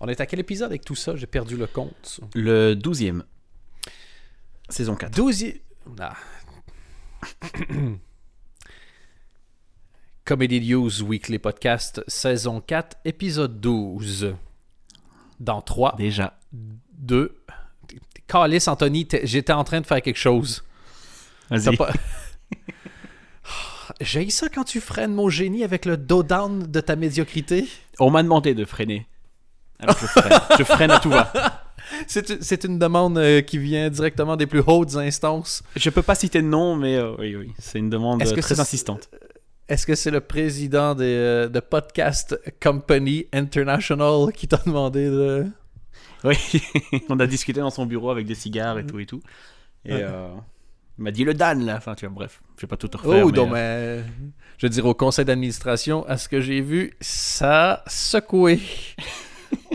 On est à quel épisode avec tout ça? J'ai perdu le compte. Le 12e. Saison 4. 12 ah. Comedy News Weekly Podcast, saison 4, épisode 12. Dans 3, Déjà. 2. Calice, Anthony, j'étais en train de faire quelque chose. Vas-y. pas- J'ai ça quand tu freines mon génie avec le dos down de ta médiocrité. On m'a demandé de freiner. Alors je freine. je freine à tout va. C'est une demande euh, qui vient directement des plus hautes instances. Je peux pas citer de nom, mais euh, oui, oui. C'est une demande Est-ce euh, que très c'est- insistante. Est-ce que c'est le président euh, de Podcast Company International qui t'a demandé de... Oui. On a discuté dans son bureau avec des cigares et tout et tout. Et euh, il m'a dit le Dan là. Enfin, tu vois, bref. Je vais pas tout te refaire. Oh, mais, donc, euh, mais, je veux dire, au conseil d'administration, à ce que j'ai vu, ça a secoué.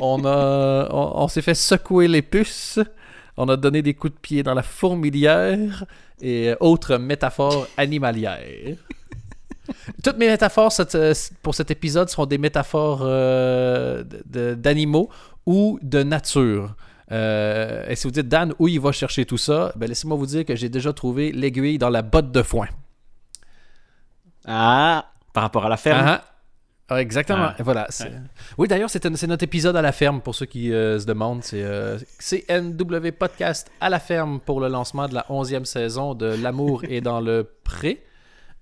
on a, on, on s'est fait secouer les puces. On a donné des coups de pied dans la fourmilière et autres métaphores animalières. Toutes mes métaphores cette- pour cet épisode seront des métaphores euh, d'animaux ou de nature. Euh, et si vous dites, Dan, où il va chercher tout ça, ben laissez-moi vous dire que j'ai déjà trouvé l'aiguille dans la botte de foin. Ah, par rapport à la ferme. Ah, ah, exactement. Ah. Voilà. Oui, d'ailleurs, c'est notre épisode à la ferme pour ceux qui euh, se demandent. C'est euh, CNW Podcast à la ferme pour le lancement de la 11e saison de L'amour est dans le pré.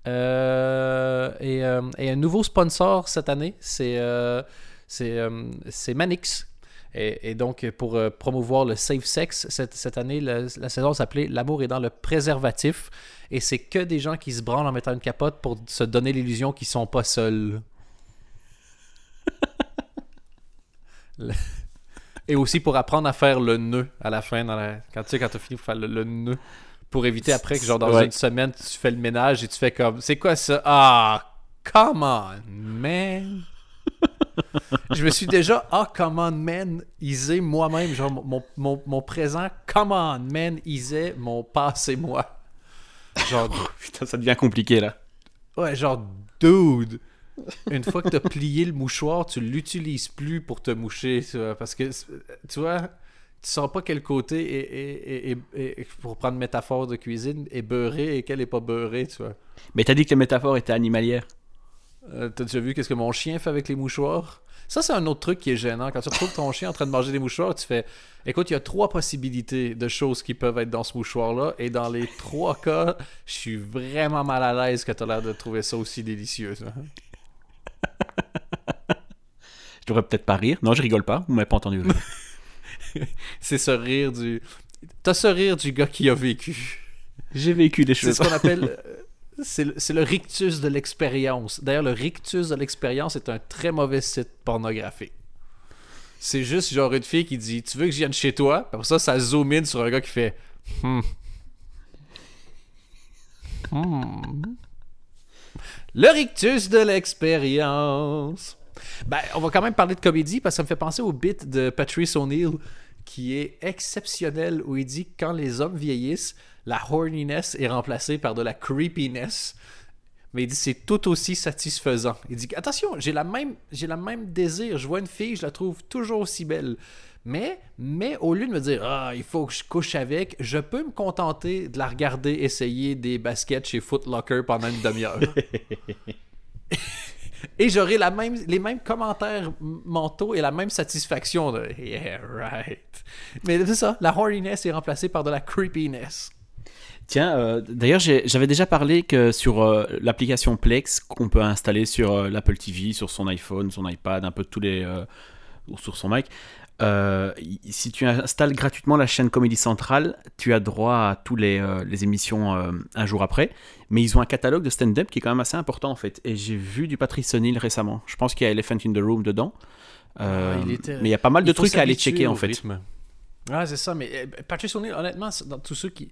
Euh, et, et un nouveau sponsor cette année, c'est Manix. Et, et donc, pour promouvoir le safe sex, cette, cette année, le- la saison s'appelait L'amour est dans le préservatif. Et c'est que des gens qui se branlent en mettant une capote pour se donner l'illusion qu'ils sont pas seuls. Le- Et aussi pour apprendre à faire le nœud à la fin, dans la... quand tu sais, quand tu as fini de faire le, le nœud. Pour éviter après que, genre, dans Ouais. une semaine, tu fais le ménage et tu fais comme C'est quoi ça? Ah, come on, man Je me suis déjà Ah, come on, man, isé moi-même. Genre, mon, mon, mon présent, come on, man, isé mon passé, moi. Genre, Putain, ça devient compliqué là. Ouais, genre, dude, une fois que t'as plié le mouchoir, tu l'utilises plus pour te moucher, tu vois, parce que, tu vois, tu sauras pas quel côté est, est- est- est- est- pour prendre métaphore de cuisine, est beurré et quel est pas beurré, tu vois. Mais t'as dit que les métaphores étaient animalières. Euh, T'as déjà vu qu'est-ce que mon chien fait avec les mouchoirs? Ça, c'est un autre truc qui est gênant. Quand tu retrouves ton chien en train de manger des mouchoirs, tu fais Écoute, il y a trois possibilités de choses qui peuvent être dans ce mouchoir-là, et dans les trois cas, je suis vraiment mal à l'aise que tu as l'air de trouver ça aussi délicieux. ça. Je devrais peut-être pas rire. Non, je rigole pas. Vous m'avez pas entendu rire. C'est ce rire du. T'as ce rire du gars qui a vécu. J'ai vécu des C'est choses. ce qu'on appelle. euh, C'est le, c'est le rictus de l'expérience. D'ailleurs, le rictus de l'expérience est un très mauvais site pornographique. C'est juste genre une fille qui dit Tu veux que je vienne chez toi? Après ça, ça zoom in sur un gars qui fait Hmm. Hmm. Le rictus de l'expérience. Ben, on va quand même parler de comédie parce que ça me fait penser au bit de Patrice O'Neill qui est exceptionnel où il dit que quand les hommes vieillissent, la horniness est remplacée par de la creepiness. Mais il dit c'est tout aussi satisfaisant. Il dit attention, j'ai la même j'ai la même désir, je vois une fille, je la trouve toujours aussi belle. Mais mais au lieu de me dire ah, il faut que je couche avec, je peux me contenter de la regarder essayer des baskets chez Foot Locker pendant une demi-heure. Et j'aurai la même, les mêmes commentaires mentaux et la même satisfaction de Yeah, right. Mais c'est ça, la horniness est remplacée par de la creepiness. Tiens, euh, d'ailleurs, j'avais déjà parlé que sur euh, l'application Plex qu'on peut installer sur euh, l'Apple TV, sur son iPhone, son iPad, un peu tous les. ou sur son Mac. si tu installes gratuitement la chaîne Comédie Centrale, tu as droit à tous les, les émissions un jour après. Mais ils ont un catalogue de stand-up qui est quand même assez important en fait. Et j'ai vu du Patrice O'Neill récemment. Je pense qu'il y a Elephant in the Room dedans. Ah, il était- Mais il y a pas mal de trucs à aller checker en fait. rythme. Ouais, c'est ça. Mais euh, Patrice O'Neill, honnêtement, dans tous ceux qui,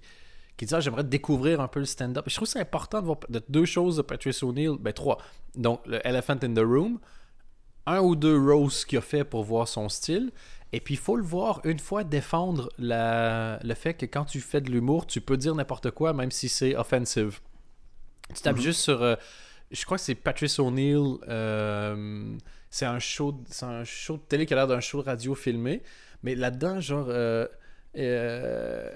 qui disent ah, j'aimerais découvrir un peu le stand-up. Je trouve c'est important de voir de deux choses de Patrice O'Neill. Ben, trois. Donc, le Elephant in the Room, un ou deux roasts qu'il a fait pour voir son style. Et puis, il faut le voir une fois défendre la, le fait que quand tu fais de l'humour, tu peux dire n'importe quoi, même si c'est offensive. Tu tapes juste sur. euh, je crois que c'est Patrice O'Neill. euh, c'est un show, un show de télé qui a l'air d'un show de radio filmé, mais là-dedans, genre, euh, euh,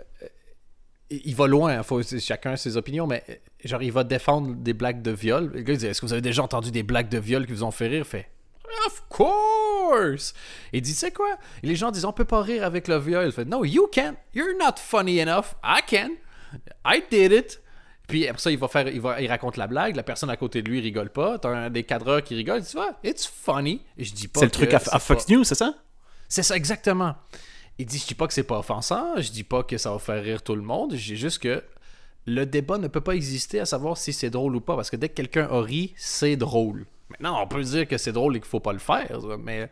il va loin, faut, chacun a ses opinions, mais genre, il va défendre des blagues de viol. Le gars, il dit Est-ce que vous avez déjà entendu des blagues de viol qui vous ont fait rire? Il fait Of course Il dit C'est quoi? Et les gens disent On peut pas rire avec le viol. Il fait No, you can't. You're not funny enough. I can. I did it. Puis après ça, il va faire, il, va, il raconte la blague. La personne à côté de lui rigole pas. T'as un des cadreurs qui rigole. Tu vois, it's funny. Et je dis pas. C'est le truc à, Fox pas- News, c'est ça? C'est ça, exactement. Il dit, je dis pas que c'est pas offensant, je dis pas que ça va faire rire tout le monde, je dis juste que le débat ne peut pas exister à savoir si c'est drôle ou pas, parce que dès que quelqu'un a ri, c'est drôle. Maintenant, on peut dire que c'est drôle et qu'il faut pas le faire, mais,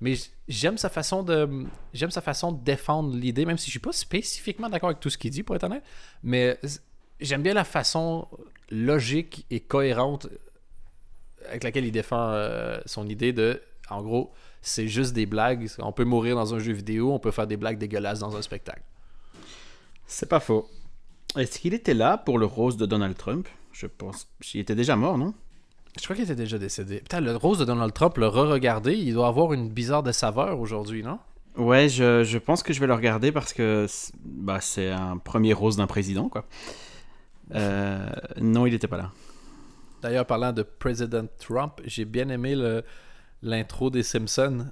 mais j'aime sa façon de j'aime sa façon de défendre l'idée, même si je suis pas spécifiquement d'accord avec tout ce qu'il dit, pour être honnête, mais j'aime bien la façon logique et cohérente avec laquelle il défend euh, son idée de, en gros, c'est juste des blagues. On peut mourir dans un jeu vidéo, on peut faire des blagues dégueulasses dans un spectacle. C'est pas faux. Est-ce qu'il était là pour le rose de Donald Trump? Je pense. Il était déjà mort, non? Je crois qu'il était déjà décédé. Putain, le rose de Donald Trump, le re-regarder, il doit avoir une bizarre de saveur aujourd'hui, non? Ouais, je, je pense que je vais le regarder parce que c'est- bah, c'est un premier rose d'un président, quoi. Euh, non, il était pas là. D'ailleurs, parlant de President Trump, j'ai bien aimé le- l'intro des Simpsons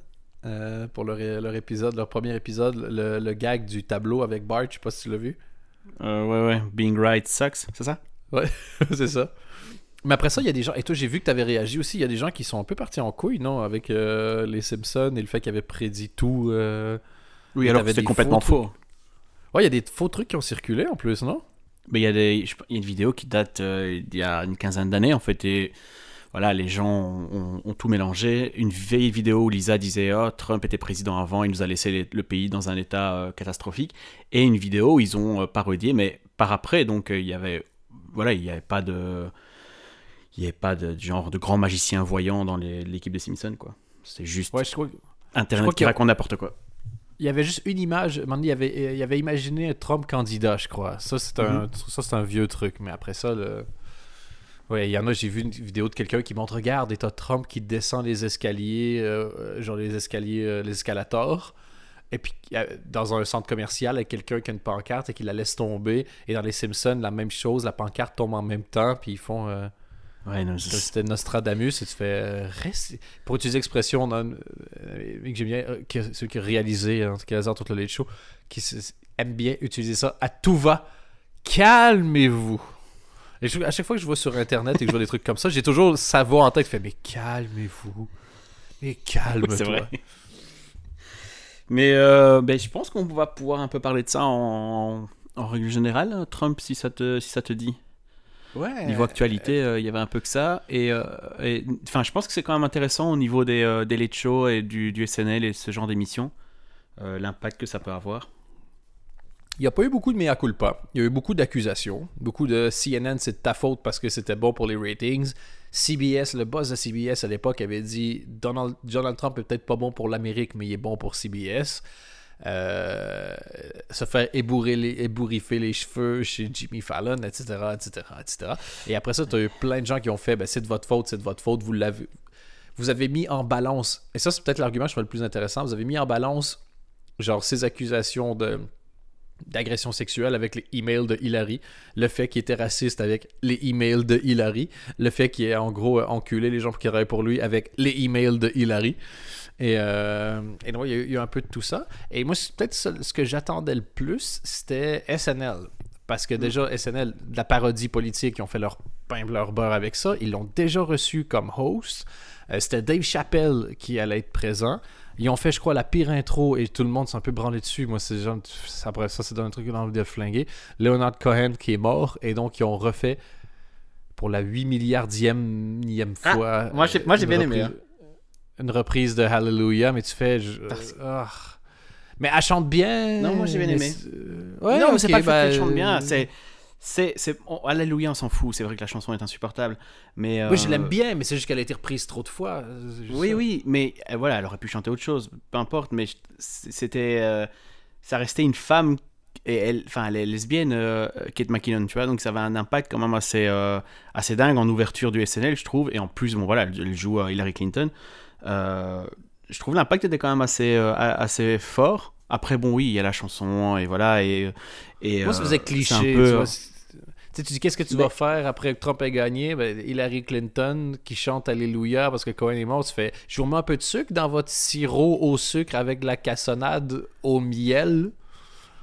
euh, pour leur, leur épisode, leur premier épisode, le, le gag du tableau avec Bart. Je sais pas si tu l'as vu. Euh, ouais, ouais. Being right sucks, c'est ça? C'est ça. Mais après ça, il y a des gens. Et toi, j'ai vu que tu avais réagi aussi. Il y a des gens qui sont un peu partis en couille, non Avec euh, les Simpsons et le fait qu'ils avaient prédit tout. euh. Oui, alors t'avais c'était complètement faux faux. Ouais, il y a des faux trucs qui ont circulé en plus, non? Mais il y, a des, je- il y a une vidéo qui date d'il y a une quinzaine d'années, en fait, et voilà, les gens ont, ont tout mélangé. Une vieille vidéo où Lisa disait oh, Trump était président avant, il nous a laissé les- le pays dans un état euh, catastrophique. Et une vidéo où ils ont euh, parodié, mais par après, donc euh, il y avait, voilà, il n'y avait pas de. Il n'y avait pas de genre de grand magicien voyant dans l'équipe des Simpsons, quoi. C'est juste Ouais, je crois. Internet crois qui y raconte n'importe quoi. Il y avait juste une image. Il avait, il avait imaginé Trump candidat, je crois. Ça, c'est un, ça, c'est un vieux truc. Mais après ça, le... Ouais, il y en a, j'ai vu une vidéo de quelqu'un qui montre Regarde, et t'as Trump qui descend les escaliers, euh, genre les escaliers, euh, les escalators. Et puis, euh, dans un centre commercial, avec quelqu'un qui a une pancarte et qui la laisse tomber. Et dans les Simpsons, la même chose, la pancarte tombe en même temps. Puis ils font. euh, Ouais, non, Ça, c'est- C'était Nostradamus et tu fais euh, reste- pour utiliser l'expression euh, que j'aime bien euh, que celui qui a réalisé qui a réalisé tout le late show qui aime bien utiliser ça à tout va calmez-vous et je- à chaque fois que je vois sur internet et que je vois des trucs comme ça j'ai toujours sa voix en tête qui fait mais calmez-vous mais calme-toi c'est vrai. Mais euh, ben, je pense qu'on va pouvoir un peu parler de ça en, en règle générale, Trump, si ça te, si ça te dit. ouais Niveau actualité, euh, il y avait un peu que ça. Et euh, et, enfin, je pense que c'est quand même intéressant au niveau des, euh, des late shows et du, du SNL et ce genre d'émissions, l'impact que ça peut avoir. Il n'y a pas eu beaucoup de mea culpa. Il y a eu beaucoup d'accusations. Beaucoup de CNN, c'est de ta faute parce que c'était bon pour les ratings. CBS, le boss de CBS à l'époque avait dit Donald, Trump est peut-être pas bon pour l'Amérique, mais il est bon pour CBS. Euh, se faire les, ébouriffer les cheveux chez Jimmy Fallon, etc., etc., etc. Et après ça, tu as eu plein de gens qui ont fait ben, c'est de votre faute, c'est de votre faute, vous l'avez. Vous avez mis en balance, et ça, c'est peut-être l'argument, je trouve, le plus intéressant. Vous avez mis en balance, genre, ces accusations de d'agression sexuelle avec les emails de Hillary, le fait qu'il était raciste avec les emails de Hillary, le fait qu'il ait en gros enculé les gens qui travaillent pour lui avec les emails de Hillary. Et, euh, et donc, il y, a eu, il y a eu un peu de tout ça. Et moi, c'est peut-être ce que j'attendais le plus, c'était SNL. Parce que déjà, SNL, de la parodie politique, ils ont fait leur pain leur beurre avec ça. Ils l'ont déjà reçu comme host. Euh, c'était Dave Chappelle qui allait être présent. Ils ont fait, je crois, la pire intro et tout le monde s'est un peu branlé dessus. Moi, c'est genre, ça, après ça, c'est dans un truc que j'ai envie de flinguer. Leonard Cohen qui est mort et donc ils ont refait pour la 8 milliardième Ah, fois. moi, j'ai- moi, j'ai une bien aimé, reprise- Une reprise de Hallelujah, mais tu fais. je- Parce- ah. Mais elle chante bien. Non, moi, j'ai bien aimé. euh, ouais, non, mais c'est pas le fait bah, qu'elle chante bien, euh, c'est. C'est, c'est, Alléluia, on s'en fout. C'est vrai que la chanson est insupportable, mais. Moi, je euh, l'aime bien, mais c'est juste qu'elle a été reprise trop de fois. juste Oui, ça. oui, mais euh, voilà, elle aurait pu chanter autre chose, peu importe, mais je- c'était. euh, ça restait une femme, et elle, enfin, elle est lesbienne, euh, Kate McKinnon, tu vois, donc ça avait un impact quand même assez, euh, assez dingue en ouverture du SNL, je trouve, et en plus, bon voilà, elle, joue Hillary Clinton. Euh, je trouve l'impact était quand même assez, euh, assez fort. Après, bon, oui, il y a la chanson, et voilà. Et, et, Moi, ça euh, faisait c'est cliché. peu- sais, tu dis qu'est-ce que tu Mais- vas faire après que Trump ait gagné? Ben, Hillary Clinton qui chante Alléluia parce que Cohen est mort. Tu fais Je vous remets un peu de sucre dans votre sirop au sucre avec de la cassonade au miel?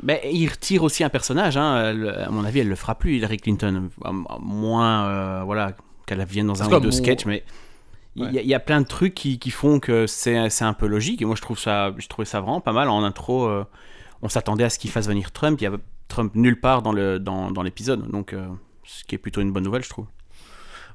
Mais il retire aussi un personnage, hein. À mon avis, elle le fera plus, Hillary Clinton. À- à moins, euh, voilà, qu'elle vienne dans un ou deux sketchs, mais il y, a- y a plein de trucs qui, qui font que c'est un peu logique. Et moi, je trouve ça, je trouvais ça vraiment pas mal. En intro, euh, on s'attendait à ce qu'il fasse venir Trump. Il y avait Trump nulle part dans le dans, dans l'épisode, donc euh, ce qui est plutôt une bonne nouvelle, je trouve.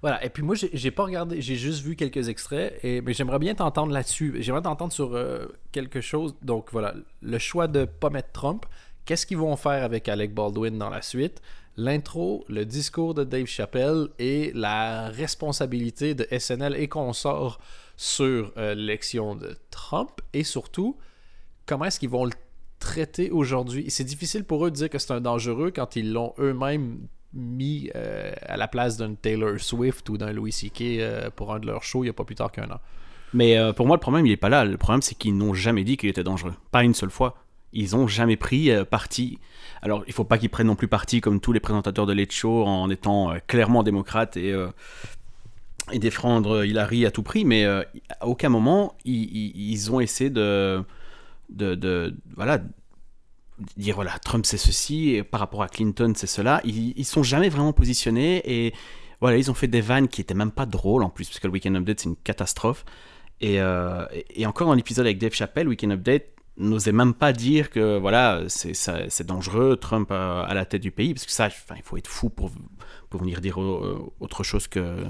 Voilà, et puis moi, j'ai pas regardé, j'ai juste vu quelques extraits, et, mais j'aimerais bien t'entendre là-dessus. J'aimerais t'entendre sur euh, quelque chose. Donc voilà, le choix de pas mettre Trump, qu'est-ce qu'ils vont faire avec Alec Baldwin dans la suite, l'intro, le discours de Dave Chappelle et la responsabilité de SNL et consorts sur euh, l'élection de Trump, et surtout, comment est-ce qu'ils vont le traiter aujourd'hui. C'est difficile pour eux de dire que c'est un dangereux quand ils l'ont eux-mêmes mis euh, à la place d'un Taylor Swift ou d'un Louis C.K. euh, pour un de leurs shows il n'y a pas plus tard qu'un an. Mais euh, pour moi, le problème, il est pas là. Le problème, c'est qu'ils n'ont jamais dit qu'il était dangereux. Pas une seule fois. Ils ont jamais pris parti. Alors, il faut pas qu'ils prennent non plus parti comme tous les présentateurs de Late Show en étant clairement démocrates et, et défendre Hillary à tout prix. Mais à aucun moment, ils ont essayé de, de, de- voilà, dire voilà, Trump c'est ceci par rapport à Clinton c'est cela. Ils, ils sont jamais vraiment positionnés et voilà, ils ont fait des vannes qui étaient même pas drôles en plus, parce que le Weekend Update c'est une catastrophe. Et, euh, et- encore dans l'épisode avec Dave Chappelle, Weekend Update n'osait même pas dire que voilà, c'est dangereux, Trump euh, à la tête du pays, parce que ça, il faut être fou pour, pour venir dire euh, autre chose que,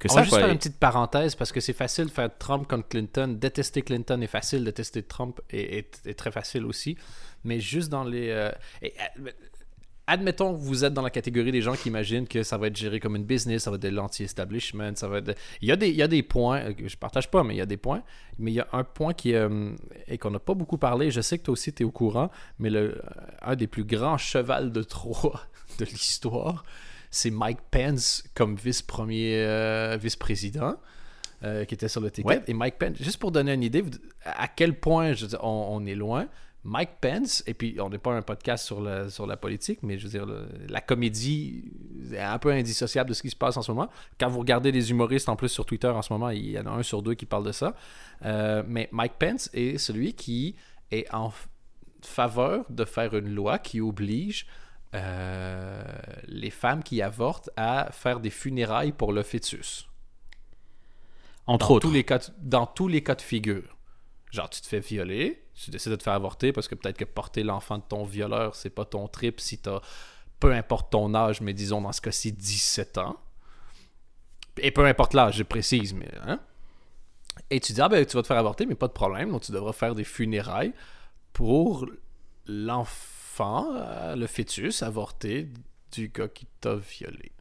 que On ça. va juste faire une petite parenthèse parce que c'est facile de faire Trump contre Clinton. Détester Clinton est facile, détester Trump est, est- est très facile aussi. Mais juste dans les. euh, et, euh, admettons que vous êtes dans la catégorie des gens qui imaginent que ça va être géré comme une business, ça va être de l'anti-establishment, ça va être. Il, y a des, il y a des points, euh, que je partage pas, mais il y a des points. Mais il y a un point qui euh, et qu'on n'a pas beaucoup parlé. Je sais que toi aussi tu es au courant, mais le, euh, un des plus grands chevals de Troie de l'histoire, c'est Mike Pence comme vice-premier euh, vice-président. euh, qui était sur le ticket. Ouais. Et Mike Pence, juste pour donner une idée à quel point je veux dire, on, on est loin, Mike Pence, et puis on n'est pas un podcast sur la, sur la politique, mais je veux dire, le- la comédie est un peu indissociable de ce qui se passe en ce moment. Quand vous regardez les humoristes en plus sur Twitter en ce moment, il y en a un sur deux qui parle de ça. Euh, mais Mike Pence est celui qui est en faveur de faire une loi qui oblige euh, les femmes qui avortent à faire des funérailles pour le fœtus entre dans autres. tous les cas dans tous les cas de figure. Genre, tu te fais violer, tu décides de te faire avorter parce que peut-être que porter l'enfant de ton violeur, c'est pas ton trip si t'as, peu importe ton âge, mais disons dans ce cas-ci 17 ans. Et peu importe l'âge, je précise, mais. Hein? Et tu dis, ah ben, tu vas te faire avorter, mais pas de problème, donc tu devras faire des funérailles pour l'enfant, euh, le fœtus avorté du gars qui t'a violé.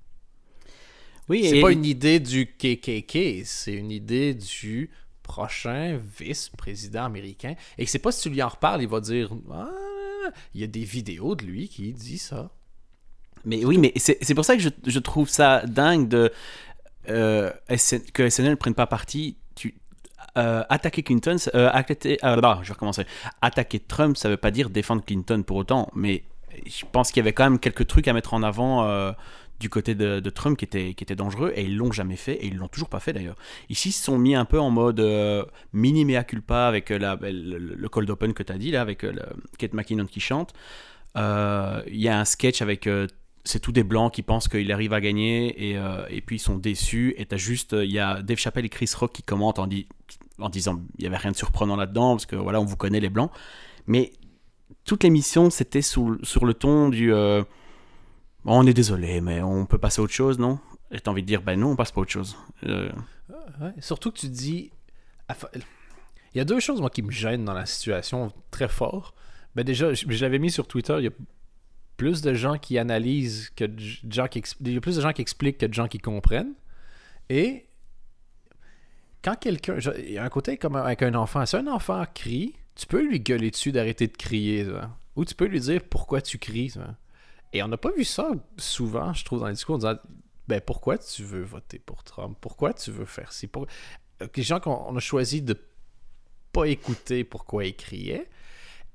Oui, C'est et- pas une idée du KKK, c'est une idée du prochain vice-président américain. Et c'est pas si tu lui en reparles, il va dire Ah, il y a des vidéos de lui qui dit ça. Mais oui, mais c'est c'est pour ça que je, je trouve ça dingue de, euh, SN que SNL ne prenne pas parti. Euh, attaquer Clinton, euh, attaquer, ah, là, je vais. Attaquer Trump, ça veut pas dire défendre Clinton pour autant, mais je pense qu'il y avait quand même quelques trucs à mettre en avant euh, du côté de, Trump qui étaient, qui étaient dangereux, et ils l'ont jamais fait, et ils l'ont toujours pas fait d'ailleurs. Ici, ils se sont mis un peu en mode euh, mini mea culpa avec le, le cold open que tu as dit, là, avec Kate McKinnon qui chante. Il y a un sketch avec c'est tous des blancs qui pensent qu'il arrive à gagner et, et puis ils sont déçus et t'as juste il y a Dave Chappelle et Chris Rock qui commentent en, dit- en disant il y avait rien de surprenant là-dedans parce que voilà on vous connaît les blancs mais toute l'émission c'était sous- sur le ton du euh, on est désolé mais on peut passer à autre chose non? Et t'as envie de dire ben non on passe pas à autre chose Euh, Surtout que tu dis. Il y a deux choses, moi, qui me gênent dans la situation très fort. Ben déjà, je, l'avais mis sur Twitter, il y a plus de gens qui analysent que gens qui... Il y a plus de gens qui expliquent que de gens qui comprennent. Et quand quelqu'un... Il y a un côté comme avec un enfant. Si un enfant crie, tu peux lui gueuler dessus d'arrêter de crier. Ou tu peux lui dire pourquoi tu cries. Et on n'a pas vu ça souvent, je trouve, dans les discours, en disant ben pourquoi tu veux voter pour Trump? Pourquoi tu veux faire ci? Pour- des gens qu'on a choisi de pas écouter pourquoi ils criaient.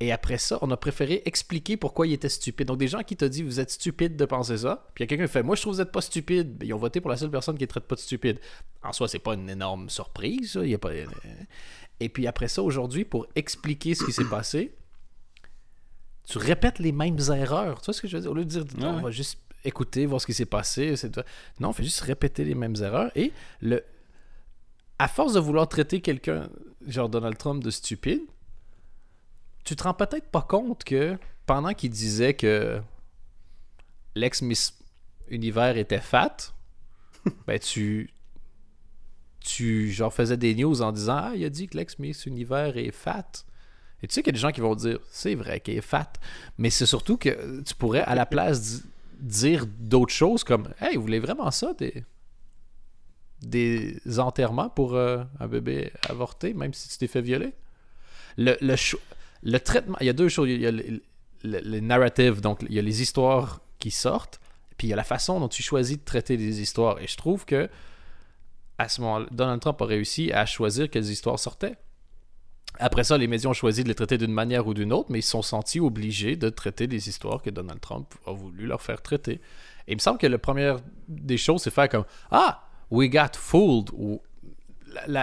Et après ça, on a préféré expliquer pourquoi ils étaient stupides. Donc, des gens qui t'ont dit vous êtes stupide de penser ça. Puis il y a quelqu'un qui fait moi je trouve que vous êtes pas stupide. Ils ont voté pour la seule personne qui ne traite pas de stupide. En soi, c'est pas une énorme surprise. ça. Il y a pas... Et puis après ça, aujourd'hui, pour expliquer ce qui s'est passé, tu répètes les mêmes erreurs. Tu vois ce que je veux dire? Au lieu de dire Ouais, on ouais. va juste écouter, voir ce qui s'est passé. c'est- Non, on fait juste répéter les mêmes erreurs. Et le... à force de vouloir traiter quelqu'un, genre Donald Trump, de stupide, tu te rends peut-être pas compte que pendant qu'il disait que l'ex-Miss Univers était fat, ben tu. Tu genre faisais des news en disant Ah, il a dit que l'ex-Miss Univers est fat. Et tu sais qu'il y a des gens qui vont dire C'est vrai qu'elle est fat. Mais c'est surtout que tu pourrais, à la place, di- dire d'autres choses comme Hey, vous voulez vraiment ça des, des enterrements pour euh, un bébé avorté, même si tu t'es fait violer? Le, le, le traitement, il y a deux choses. Il y a le, le- le narrative, donc il y a les histoires qui sortent, puis il y a la façon dont tu choisis de traiter les histoires. Et je trouve que à ce moment-là, Donald Trump a réussi à choisir quelles histoires sortaient. Après ça, les médias ont choisi de les traiter d'une manière ou d'une autre, mais ils se sont sentis obligés de traiter les histoires que Donald Trump a voulu leur faire traiter. Et il me semble que la première des choses, c'est faire comme Ah, we got fooled,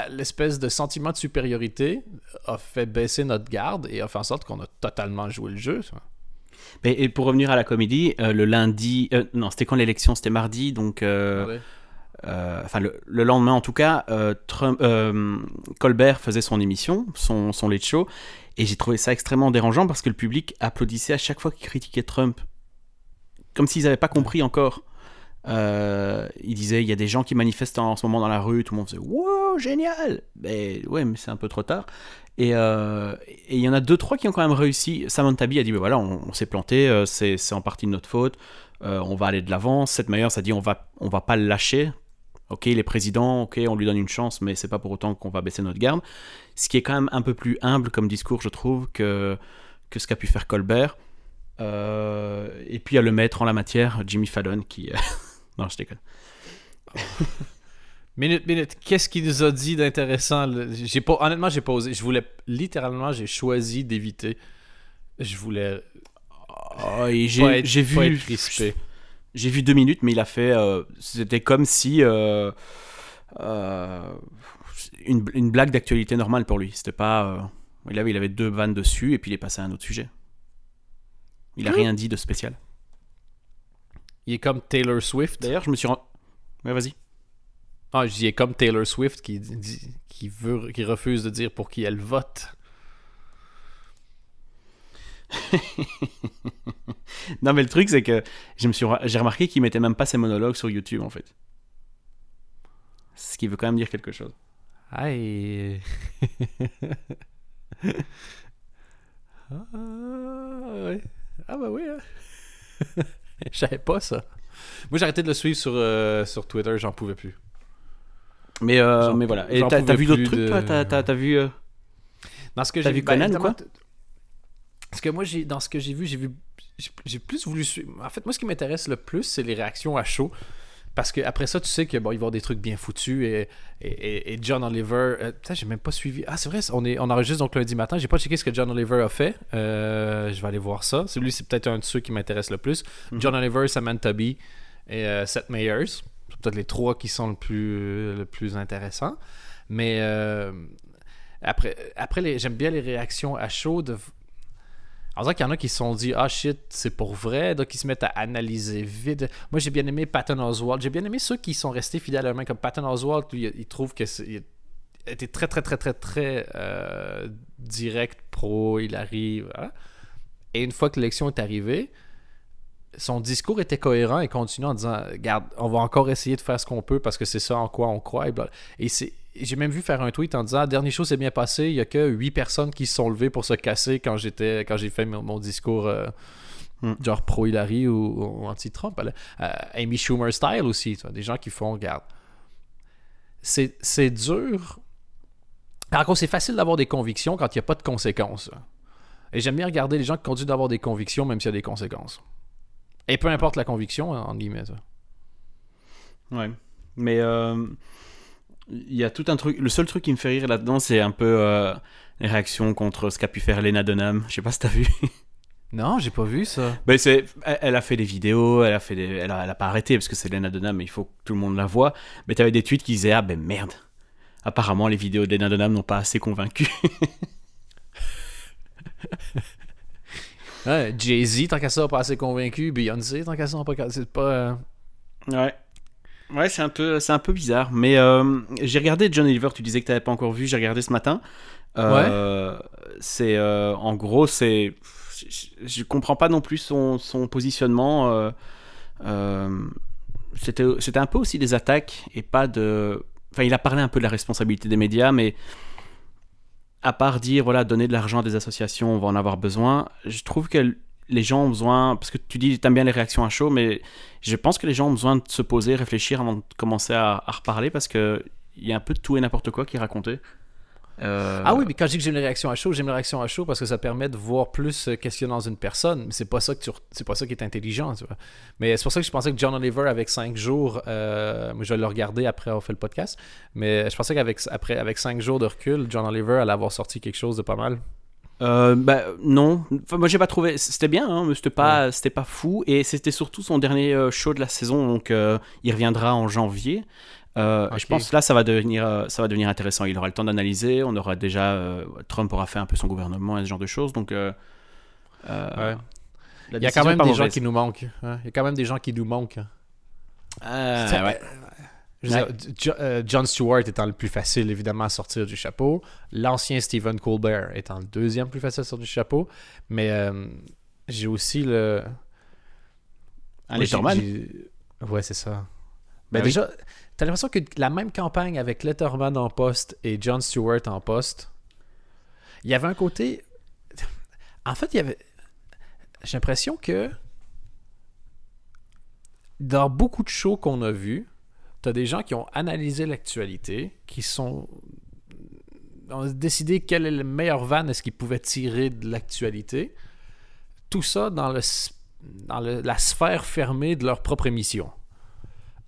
l'espèce de sentiment de supériorité a fait baisser notre garde et a fait en sorte qu'on a totalement joué le jeu. et pour revenir à la comédie, euh, le lundi, euh, non, c'était quand l'élection? C'était mardi, donc, euh, Ouais. enfin le, le lendemain en tout cas, Trump, Colbert faisait son émission, son, son late show, et j'ai trouvé ça extrêmement dérangeant parce que le public applaudissait à chaque fois qu'il critiquait Trump, comme s'ils n'avaient pas compris encore. Euh, il disait il y a des gens qui manifestent en ce moment dans la rue, tout le monde faisait wow génial, mais ouais mais c'est un peu trop tard. Et euh, et il y en a deux trois qui ont quand même réussi. Samantha Bee a dit ben voilà on, s'est planté, euh, c'est en partie de notre faute, on va aller de l'avant. Seth Meyers a dit on va on va pas le lâcher. Ok il est président, ok on lui donne une chance, mais c'est pas pour autant qu'on va baisser notre garde. Ce qui est quand même un peu plus humble comme discours je trouve que que ce qu'a pu faire Colbert. Et puis il y a le maître en la matière, Jimmy Fallon, qui. non, je déconne. Minute, minute, qu'est-ce qu'il nous a dit d'intéressant? J'ai pas, honnêtement, j'ai pas osé. Je voulais, littéralement, j'ai choisi d'éviter. Je voulais Oh, j'ai vu. J'ai vu deux minutes, mais il a fait. euh, C'était comme si. euh, euh, une, une blague d'actualité normale pour lui. C'était pas. il, avait, il avait deux vannes dessus, et puis il est passé à un autre sujet. Il a Hmm. rien dit de spécial. Il est comme Taylor Swift. D'ailleurs, je me suis rendu. Ouais, vas-y. Ah, je dis, il est comme Taylor Swift qui, dit- qui, veut, qui refuse de dire pour qui elle vote. Non, mais le truc, c'est que je me suis, j'ai remarqué qu'il mettait même pas ses monologues sur YouTube, en fait. Ce qui veut quand même dire quelque chose. Aïe. ah, ouais. ah bah oui. hein. Je savais pas ça. Moi j'ai arrêté de le suivre sur, euh, sur Twitter, j'en pouvais plus. Mais, euh, mais voilà. Et t'as, vu d'autres trucs, de- toi t'as, t'as- t'as vu. euh, Dans ce que T'as j'ai vu Conan, quoi? Parce que moi j'ai dans ce que j'ai vu, j'ai vu j'ai- j'ai plus voulu suivre. En fait, moi ce qui m'intéresse le plus, c'est les réactions à chaud. Parce que après ça, tu sais que bon, il va y avoir des trucs bien foutus et, et, John Oliver. euh, putain, j'ai même pas suivi. Ah, c'est vrai, on, est, on enregistre donc lundi matin. J'ai pas checké ce que John Oliver a fait. Euh, je vais aller voir ça. Celui, c'est peut-être un de ceux qui m'intéresse le plus. Mhm. John Oliver, Samantha Bee et euh, Seth Meyers. C'est peut-être les trois qui sont le plus, le plus intéressants. Mais après, après j'aime bien les réactions à chaud de. En dirait qu'il y en a qui se sont dit Ah shit, c'est pour vrai, donc ils se mettent à analyser vite. Moi j'ai bien aimé Patton Oswald. J'ai bien aimé ceux qui sont restés fidèles à eux-mêmes, comme Patton Oswald, lui, il trouve que c'est. était très très très très très euh, direct pro, il arrive. voilà. Et une fois que l'élection est arrivée, son discours était cohérent et continue en disant Regarde, on va encore essayer de faire ce qu'on peut parce que c'est ça en quoi on croit. Et, et c'est. J'ai même vu faire un tweet en disant Dernier show s'est bien passé, il y a que 8 personnes qui se sont levées pour se casser quand j'étais quand j'ai fait mon, mon discours euh, Hmm. genre pro-Hillary ou, ou anti-Trump. Elle- euh, Amy Schumer style aussi, tu vois, des gens qui font Regarde. C'est c'est dur. Par contre, c'est facile d'avoir des convictions quand il n'y a pas de conséquences. Et j'aime bien regarder les gens qui continuent d'avoir des convictions même s'il y a des conséquences. Et peu importe la conviction, en guillemets. ça. Ouais. Mais euh, il y a tout un truc. Le seul truc qui me fait rire là-dedans, c'est un peu euh, les réactions contre ce qu'a pu faire Lena Dunham. Je sais pas si t'as vu. Non, j'ai pas vu ça. Ben, c'est, elle, a fait des vidéos, elle a fait des, elle a, elle a pas arrêté parce que c'est Lena Dunham, mais il faut que tout le monde la voit. Mais t'avais des tweets qui disaient ah ben merde. Apparemment, les vidéos de Lena Dunham n'ont pas assez convaincu. Ouais, Jay-Z, tant qu'à ça, pas assez convaincu. Beyoncé, tant qu'à ça, pas. C'est pas. euh, Ouais. Ouais, c'est un peu, c'est un peu bizarre. Mais euh, j'ai regardé John Oliver. Tu disais que t'avais pas encore vu. J'ai regardé ce matin. Euh, C'est euh, en gros, c'est, je, comprends pas non plus son, son positionnement. c'était, c'était un peu aussi des attaques et pas de. Enfin, il a parlé un peu de la responsabilité des médias, mais à part dire voilà, donner de l'argent à des associations, on va en avoir besoin. Je trouve que les gens ont besoin, parce que tu dis t'aimes bien les réactions à chaud, mais je pense que les gens ont besoin de se poser, réfléchir avant de commencer à, reparler parce que il y a un peu de tout et n'importe quoi qui est raconté. Euh, Ah oui, mais quand je dis que j'aime les réactions à chaud, j'aime les réactions à chaud parce que ça permet de voir plus euh, qu'est-ce qu'il y a dans une personne. Mais c'est pas ça que tu c'est pas ça qui est intelligent. Mais c'est pour ça que je pensais que John Oliver avec 5 jours, euh, je vais le regarder après avoir fait le podcast. Mais je pensais qu'avec avec 5 jours de recul, John Oliver allait avoir sorti quelque chose de pas mal. Euh, bah, non, enfin, moi j'ai pas trouvé. C'était bien, hein, mais c'était pas, c'était pas fou. Et c'était surtout son dernier euh, show de la saison, donc euh, il reviendra en janvier. Euh. Je pense que là ça va devenir, ça va devenir intéressant. Il aura le temps d'analyser. On aura déjà, Trump aura fait un peu son gouvernement et ce genre de choses. Donc, Ouais. Il y a quand même des gens qui nous manquent. hein. Il y a quand même des gens qui nous manquent. hein. Ah, ouais. Je dire, euh, John Stewart étant le plus facile, évidemment, à sortir du chapeau. L'ancien Stephen Colbert étant le deuxième plus facile à sortir du chapeau. Mais euh, j'ai aussi le. J'ai- Letterman. Ouais, c'est ça. Ben Ben oui. déjà, t'as l'impression que la même campagne avec Letterman en poste et John Stewart en poste, il y avait un côté. En fait, il y avait. J'ai l'impression que dans beaucoup de shows qu'on a vus, t'as des gens qui ont analysé l'actualité, qui sont ont décidé quel est le meilleur van est-ce qu'ils pouvaient tirer de l'actualité. Tout ça dans, le, dans la sphère fermée de leur propre émission.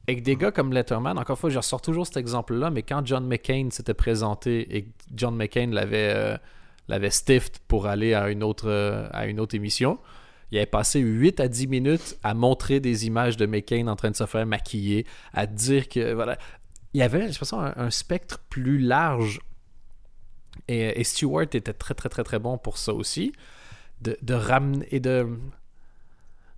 Et que des gars comme Letterman, encore une fois, je ressors toujours cet exemple-là, mais quand John McCain s'était présenté et John McCain l'avait euh, pour aller à une autre, euh, à une autre émission, il avait passé 8 à 10 minutes à montrer des images de McCain en train de se faire maquiller, à dire que voilà. Il y avait, j'ai l'impression, un, un spectre plus large. Et, et Stewart était très très très très bon pour ça aussi. De, de ramener et de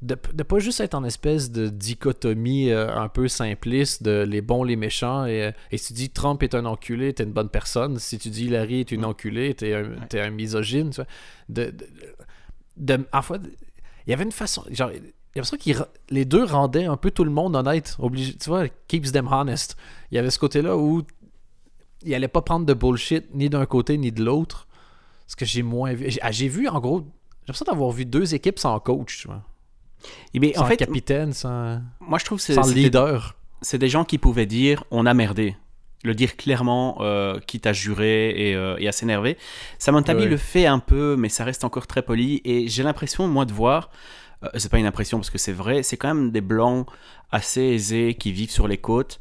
de, de pas juste être en espèce de dichotomie euh, un peu simpliste de les bons, les méchants. Et, euh, et si tu dis Trump est un enculé, t'es une bonne personne. Si tu dis Hillary est une enculée, t'es un, un misogyne. Tu vois. De, de, de- en fait, il y avait une façon. Genre, il y a l'impression que les deux rendaient un peu tout le monde honnête. Obligé, tu vois, keeps them honest. Il y avait ce côté-là où il allait pas prendre de bullshit ni d'un côté ni de l'autre. Ce que j'ai moins vu. J'ai, ah, j'ai vu, en gros, j'ai l'impression d'avoir vu deux équipes sans coach, tu vois. Et mais Sans en fait, capitaine, sans, moi je trouve sans leader. c'est des gens qui pouvaient dire on a merdé. Le dire clairement, euh, quitte à jurer et, euh, et à s'énerver. Samantha Bee Ouais. le fait un peu, mais ça reste encore très poli. Et j'ai l'impression, moi, de voir, euh, c'est pas une impression parce que c'est vrai, c'est quand même des blancs assez aisés qui vivent sur les côtes,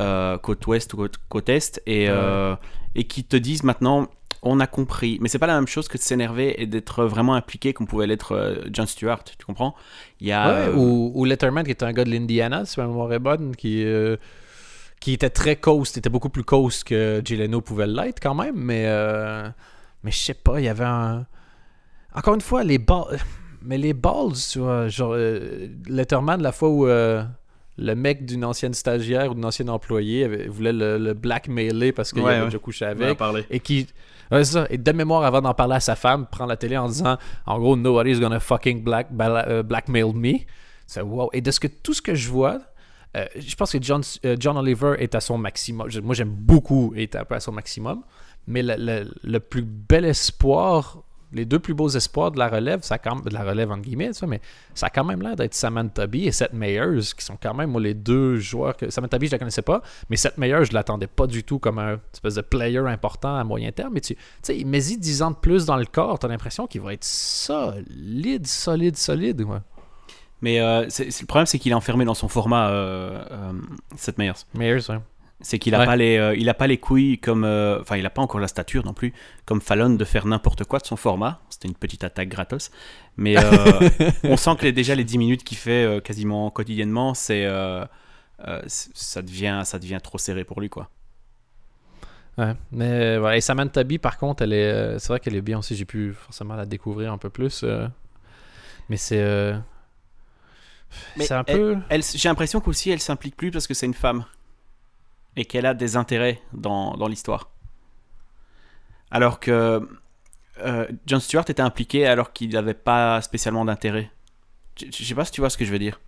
euh, côte ouest ou côte, côte est, et, euh, et qui te disent maintenant on a compris. Mais c'est pas la même chose que de s'énerver et d'être vraiment impliqué comme pouvait l'être John Stewart, tu comprends? Il y a. Ouais, ou, ou Letterman, qui était un gars de l'Indiana, si ma mémoire est bonne, qui, qui était très coast, était beaucoup plus coast que Jay Leno pouvait l'être quand même, mais, euh, mais je sais pas, il y avait un... Encore une fois, les balls... Mais les balls, tu vois, genre, euh, Letterman, la fois où euh, le mec d'une ancienne stagiaire ou d'une ancienne employée avait- voulait le, le blackmailer parce qu'il Ouais, avait ouais. déjà couché avec, parlé. et qui ouais, ça. et de mémoire avant d'en parler à sa femme prend la télé en disant en gros nobody's gonna fucking black, euh, blackmail me c'est wow et de ce que tout ce que je vois euh, je pense que John, euh, John Oliver est à son maximum moi j'aime beaucoup est un peu à son maximum mais le, plus bel espoir les deux plus beaux espoirs de la relève, ça quand de la relève entre guillemets, tu vois, mais ça a quand même l'air d'être Samantha Bee et Seth Meyers, qui sont quand même les deux joueurs que Samantha Bee je la connaissais pas, mais Seth Meyers je l'attendais pas du tout comme un espèce de player important à moyen terme. Mais tu sais, mais y 10 ans de plus dans le corps, t'as l'impression qu'il va être solide, solide, solide. Ouais. Mais euh, c'est- c'est- le problème, c'est qu'il est enfermé dans son format, euh, euh, Seth Meyers. Meyers, ouais. C'est qu'il a Ouais. pas les, euh, il a pas les couilles comme, euh, enfin, il a pas encore la stature non plus comme Fallon de faire n'importe quoi de son format. C'était une petite attaque gratos, mais on sent que les- déjà les 10 minutes qu'il fait quasiment quotidiennement, c'est, ça devient, ça devient trop serré pour lui, quoi. Ouais, mais voilà. Et Samantha Bee, par contre, elle est, c'est vrai qu'elle est bien aussi. J'ai pu forcément la découvrir un peu plus. mais c'est, Mais c'est un elle- peu. Elle, j'ai l'impression qu'aussi elle s'implique plus parce que c'est une femme et qu'elle a des intérêts dans, dans l'histoire. Alors que euh, Jon Stewart était impliqué alors qu'il n'avait pas spécialement d'intérêt. Je, je sais pas si tu vois ce que je veux dire.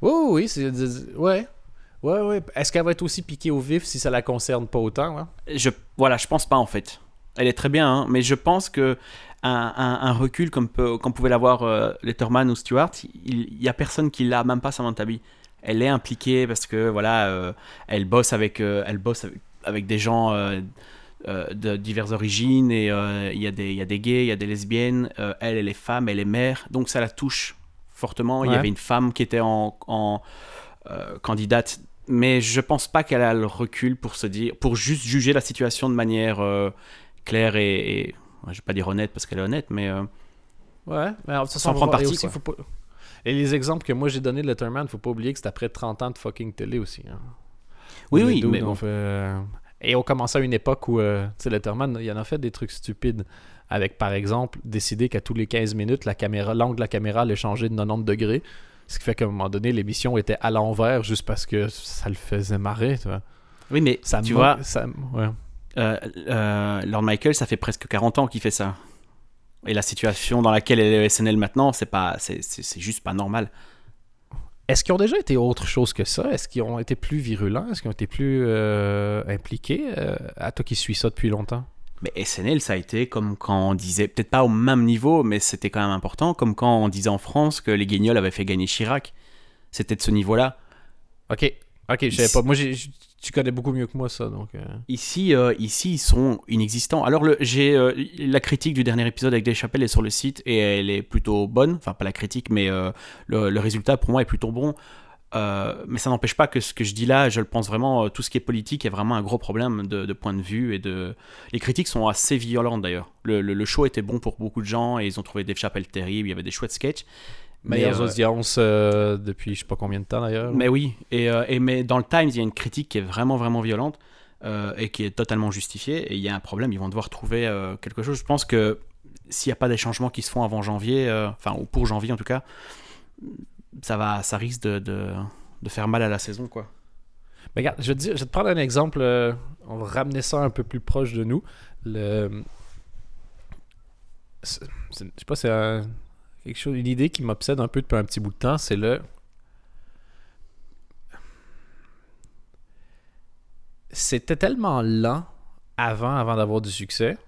Oui, oui, oui, c'est, ouais, ouais, ouais. Est-ce qu'elle va être aussi piquée au vif si ça la concerne pas autant hein? Je, voilà, je pense pas en fait. Elle est très bien, hein, mais je pense que un, un- un recul comme, peut, comme pouvait l'avoir euh, Letterman ou Stewart, il, il y a personne qui l'a, même pas Samantha Bee. Elle est impliquée parce que voilà, euh, elle bosse avec, euh, elle bosse avec, avec des gens de diverses origines et il y a des, il y a des gays, il y a des lesbiennes. elle, elle est femme, elle est mère, donc ça la touche fortement. Il y avait une femme qui était en, en, candidate, mais je pense pas qu'elle a le recul pour se dire, pour juste juger la situation de manière euh, claire et, et je vais pas dire honnête parce qu'elle est honnête, mais euh, Ouais, mais alors, ça Sans on va prendre voir. Et parti, aussi, quoi. faut pas- Et les exemples que moi j'ai donnés de Letterman, faut pas oublier que c'est après 30 ans de fucking télé aussi. hein. oui, oui, mais bon. fait, euh, Et on commençait à une époque où, euh, tu sais, Letterman, il en a fait des trucs stupides. Avec, par exemple, décider qu'à tous les 15 minutes, la caméra, l'angle de la caméra allait changer de 90 degrés. Ce qui fait qu'à un moment donné, l'émission était à l'envers juste parce que ça le faisait marrer. Tu vois. oui, mais Ça tu vois, ça, ouais. Euh, euh, Lord Michael, ça fait presque 40 ans qu'il fait ça. Et la situation dans laquelle elle est SNL maintenant, c'est pas, c'est, juste pas normal. Est-ce qu'ils ont déjà été autre chose que ça? Est-ce qu'ils ont été plus virulents? Est-ce qu'ils ont été plus euh, impliqués? Euh, À toi qui suis ça depuis longtemps. Mais SNL, ça a été comme quand on disait, peut-être pas au même niveau, mais c'était quand même important, comme quand on disait en France que les Guignols avaient fait gagner Chirac. C'était de ce niveau-là. Ok, ok, je savais pas. Moi, tu connais beaucoup mieux que moi ça, donc. euh, Ici, euh, ici, ils sont inexistants. Alors, j'ai euh, la critique du dernier épisode avec Dave Chappelle est sur le site et elle est plutôt bonne. Enfin, pas la critique, mais le, le résultat pour moi est plutôt bon. Mais ça n'empêche pas que ce que je dis là, je le pense vraiment. Tout ce qui est politique est vraiment un gros problème de, de point de vue et de. Les critiques sont assez violentes d'ailleurs. Le, le- le show était bon pour beaucoup de gens et ils ont trouvé Dave Chappelle terrible. Il y avait des chouettes sketchs. Mais, Meilleures euh, audiences euh, depuis je sais pas combien de temps d'ailleurs. mais oui, et, euh, et mais dans le Times, il y a une critique qui est vraiment, vraiment violente euh, et qui est totalement justifiée. Et il y a un problème, ils vont devoir trouver euh, quelque chose. Je pense que s'il n'y a pas des changements qui se font avant janvier, euh, enfin, ou pour janvier en tout cas, ça, va, ça risque de, de, de faire mal à la saison, quoi. Mais regarde, je vais, te dire- je vais te prendre un exemple. euh, on va ramener ça un peu plus proche de nous. Le... Je sais pas, c'est un- quelque chose, une idée qui m'obsède un peu depuis un petit bout de temps. C'est le. C'était tellement lent avant, avant d'avoir du succès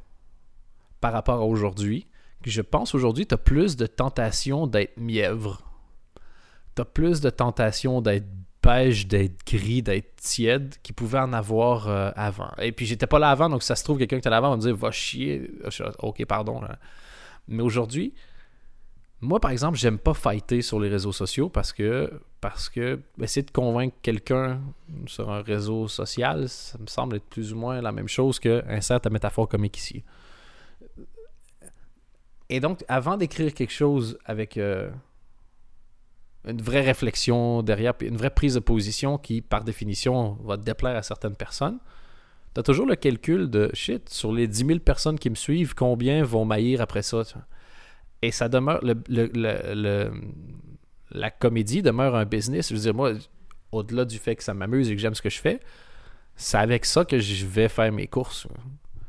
par rapport à aujourd'hui que je pense aujourd'hui, tu as plus de tentation d'être mièvre. Tu as plus de tentation d'être beige, d'être gris, d'être tiède qui pouvait en avoir euh, avant. Et puis j'étais pas là avant, donc ça se trouve, quelqu'un qui était là avant va me dire va chier. Ok, pardon. là. Mais aujourd'hui, moi par exemple, j'aime pas fighter sur les réseaux sociaux parce que parce que essayer de convaincre quelqu'un sur un réseau social, ça me semble être plus ou moins la même chose que insère ta métaphore comique ici. Et donc, avant d'écrire quelque chose avec euh, une vraie réflexion derrière, une vraie prise de position qui, par définition, va te déplaire à certaines personnes, tu as toujours le calcul de shit, sur les 10 000 personnes qui me suivent, combien vont maillir après ça. Et ça demeure. Le, le- le- la comédie demeure un business. Je veux dire, moi, au-delà du fait que ça m'amuse et que j'aime ce que je fais, c'est avec ça que je vais faire mes courses.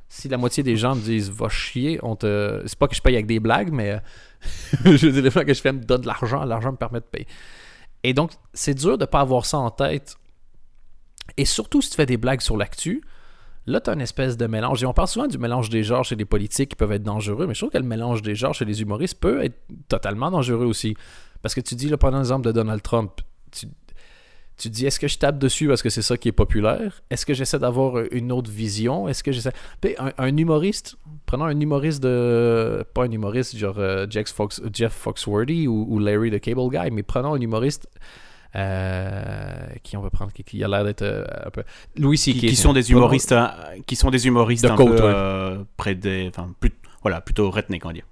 Si la moitié des gens me disent va chier, on te. C'est pas que je paye avec des blagues, mais euh, je veux dire, les fois que je fais me donne de l'argent, l'argent me permet de payer. Et donc, c'est dur de pas avoir ça en tête. Et surtout si tu fais des blagues sur l'actu, là, tu as une espèce de mélange. Et on parle souvent du mélange des genres chez les politiques qui peuvent être dangereux, mais je trouve que le mélange des genres chez les humoristes peut être totalement dangereux aussi. Parce que tu dis, là, prenons l'exemple de Donald Trump. Tu, dis, est-ce que je tape dessus parce que c'est ça qui est populaire? Est-ce que j'essaie d'avoir une autre vision? Est-ce que j'essaie? Un, un humoriste, prenons un humoriste de. Pas un humoriste genre euh, Jeff, Fox, Jeff Foxworthy ou Larry the Cable Guy, mais prenons un humoriste Euh, qui on va prendre qui, qui a l'air d'être euh, un peu Louis C.K. qui, qui sont des humoristes, euh, qui sont des humoristes De un côte, peu ouais. euh, près des, enfin, plus- voilà, plutôt redneck on va dire.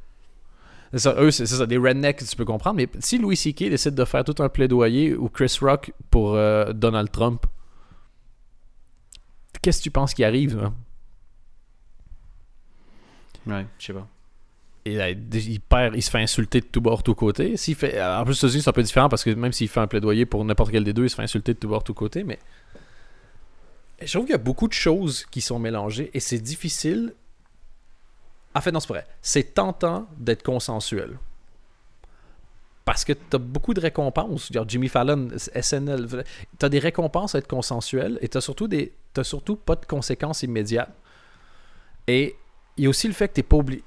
C'est ça, eux, c'est c'est ça, des rednecks, tu peux comprendre. Mais si Louis C.K. décide de faire tout un plaidoyer ou Chris Rock pour euh, Donald Trump, qu'est-ce que tu penses qui arrive? là? Ouais, je sais pas. Il perd, il se fait insulter de tout bord, tout côté. S'il fait, euh, en plus, c'est un peu différent parce que même s'il fait un plaidoyer pour n'importe quel des deux, il se fait insulter de tout bord, tout côté. Mais je trouve qu'il y a beaucoup de choses qui sont mélangées et c'est difficile. En fait, non, c'est vrai. C'est tentant d'être consensuel. Parce que t'as beaucoup de récompenses. Genre Jimmy Fallon, SNL, t'as des récompenses à être consensuel et t'as surtout surtout pas de conséquences immédiates. Et il y a aussi le fait que t'es pas obligé.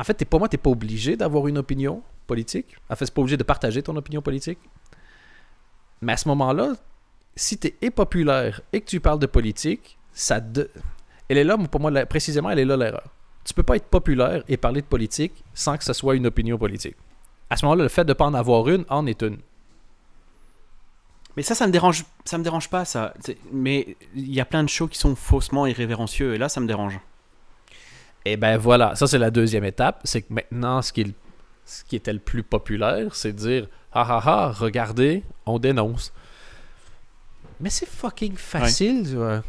En fait, t'es pas moi, t'es pas obligé d'avoir une opinion politique. En fait, c'est pas obligé de partager ton opinion politique. Mais à ce moment-là, si t'es impopulaire et que tu parles de politique, ça de... elle est là, pour moi, précisément, elle est là l'erreur. Tu peux pas être populaire et parler de politique sans que ce soit une opinion politique. À ce moment-là, le fait de pas en avoir une en est une. Mais ça, ça me dérange, ça me dérange pas, ça. Mais il y a plein de shows qui sont faussement irrévérencieux, et là, ça me dérange. Et ben voilà, ça c'est la deuxième étape, c'est que maintenant ce qui, est le- ce qui était le plus populaire, c'est de dire ah ah ah, regardez, on dénonce. Mais c'est fucking facile, tu vois.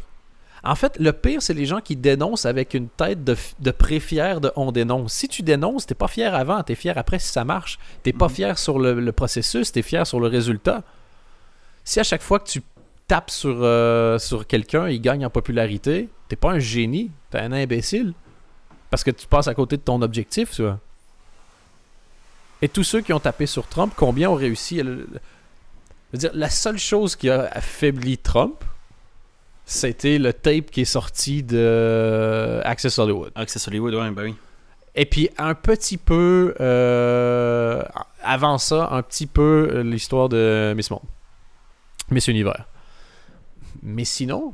En fait, le pire, c'est les gens qui dénoncent avec une tête de, de pré-fier de on dénonce. Si tu dénonces, t'es pas fier avant, t'es fier après si ça marche. T'es pas Mhm. fier sur le, le processus, t'es fier sur le résultat. Si à chaque fois que tu tapes sur, euh, sur quelqu'un, il gagne en popularité, t'es pas un génie, t'es un imbécile. Parce que tu passes à côté de ton objectif, tu vois. Et tous ceux qui ont tapé sur Trump, combien ont réussi à le- Je veux dire, la seule chose qui a affaibli Trump, c'était le tape qui est sorti de Access Hollywood. Access Hollywood, ouais, bah oui. Et puis un petit peu euh, avant ça, un petit peu euh, l'histoire de Miss Monde. Miss Univers. Mais sinon,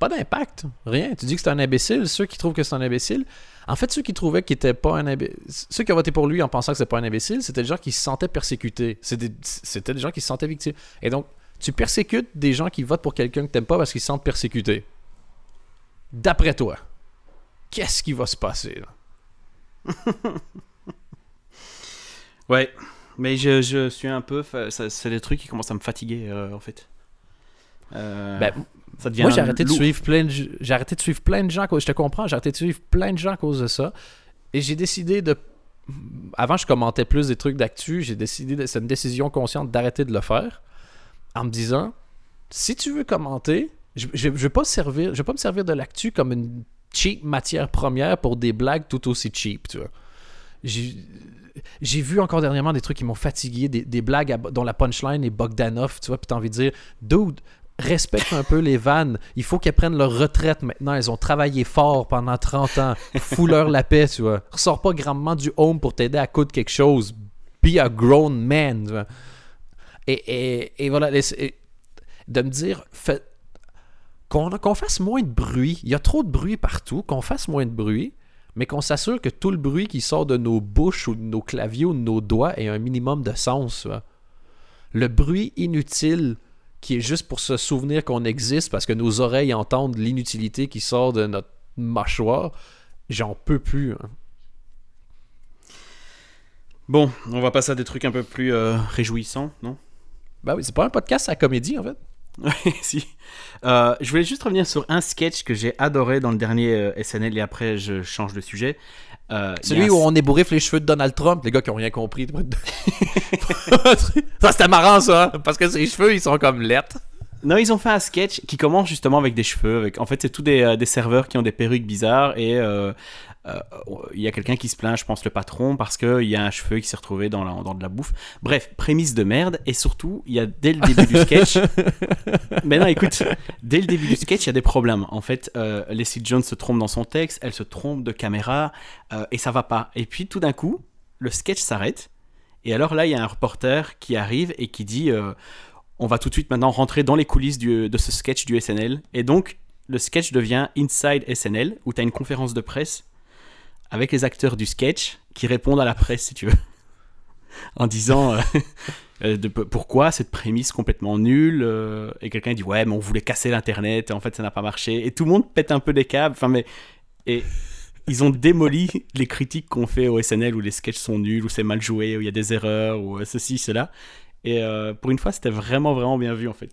pas d'impact. Rien. Tu dis que c'est un imbécile. Ceux qui trouvent que c'est un imbécile. En fait, ceux qui trouvaient qu'il était pas un imbécile. Ceux qui ont voté pour lui en pensant que c'était pas un imbécile, c'était des gens qui se sentaient persécutés. C'était des... gens qui se sentaient victimes. Et donc, tu persécutes des gens qui votent pour quelqu'un que t'aimes pas parce qu'ils se sentent persécutés. D'après toi, qu'est-ce qui va se passer? Ouais, mais je, suis un peu. C'est des trucs qui commencent à me fatiguer, euh, en fait. Euh, Ben, Moi, j'ai arrêté, de suivre plein de... j'ai arrêté de suivre plein de gens. Je te comprends, j'ai arrêté de suivre plein de gens à cause de ça. Et j'ai décidé de. Avant, je commentais plus des trucs d'actu. J'ai décidé, de... c'est une décision consciente d'arrêter de le faire. En me disant, si tu veux commenter, je ne je, je vais pas servir, je vais pas me servir de l'actu comme une cheap matière première pour des blagues tout aussi cheap, tu vois. J'ai j'ai vu encore dernièrement des trucs qui m'ont fatigué, des, des blagues à- dont la punchline est Bogdanov, tu vois, puis t'as envie de dire, dude, respecte un peu les vannes. Il faut qu'elles prennent leur retraite maintenant. Elles ont travaillé fort pendant 30 ans. Fous-leur la paix, tu vois. Ressors pas grandement du home pour t'aider à coudre quelque chose. Be a grown man, tu vois. Et, voilà, de me dire, qu'on qu'on fasse moins de bruit. Il y a trop de bruit partout, qu'on fasse moins de bruit, mais qu'on s'assure que tout le bruit qui sort de nos bouches ou de nos claviers ou de nos doigts ait un minimum de sens. Le bruit inutile qui est juste pour se souvenir qu'on existe parce que nos oreilles entendent l'inutilité qui sort de notre mâchoire, j'en peux plus. hein. Bon, on va passer à des trucs un peu plus euh, réjouissants, non? Ben oui, c'est pas un podcast à comédie en fait. Ouais, si. Euh, je voulais juste revenir sur un sketch que j'ai adoré dans le dernier euh, SNL et après je change de sujet. Euh, Celui où on ébouriffe les cheveux de Donald Trump, les gars qui ont rien compris. ça c'était marrant ça, hein, parce que ses cheveux ils sont comme lettres. Non, ils ont fait un sketch qui commence justement avec des cheveux. Avec... En fait, c'est tous des, euh, des serveurs qui ont des perruques bizarres et euh, il y a quelqu'un qui se plaint, je pense le patron, parce qu'il y a un cheveu qui s'est retrouvé dans, la- dans de la bouffe. Bref, prémisse de merde. Et surtout, il y a dès le début du sketch. Mais non, écoute, dès le début du sketch, il y a des problèmes. En fait, euh, Leslie Jones se trompe dans son texte, elle se trompe de caméra euh, et ça va pas. Et puis tout d'un coup, le sketch s'arrête. Et alors là, il y a un reporter qui arrive et qui dit euh, on va tout de suite maintenant rentrer dans les coulisses du- de ce sketch du SNL. Et donc, le sketch devient Inside SNL, où tu as une conférence de presse avec les acteurs du sketch qui répondent à la presse, si tu veux. En disant, euh, Euh, pourquoi cette prémisse complètement nulle euh, Et quelqu'un dit ouais, mais on voulait casser l'internet et en fait ça n'a pas marché. Et tout le monde pète un peu des câbles. Enfin, mais et ils ont démoli les critiques qu'on fait au SNL où les sketchs sont nuls, où c'est mal joué, où il y a des erreurs, ou ceci, cela. Et pour une fois, c'était vraiment, vraiment bien vu en fait.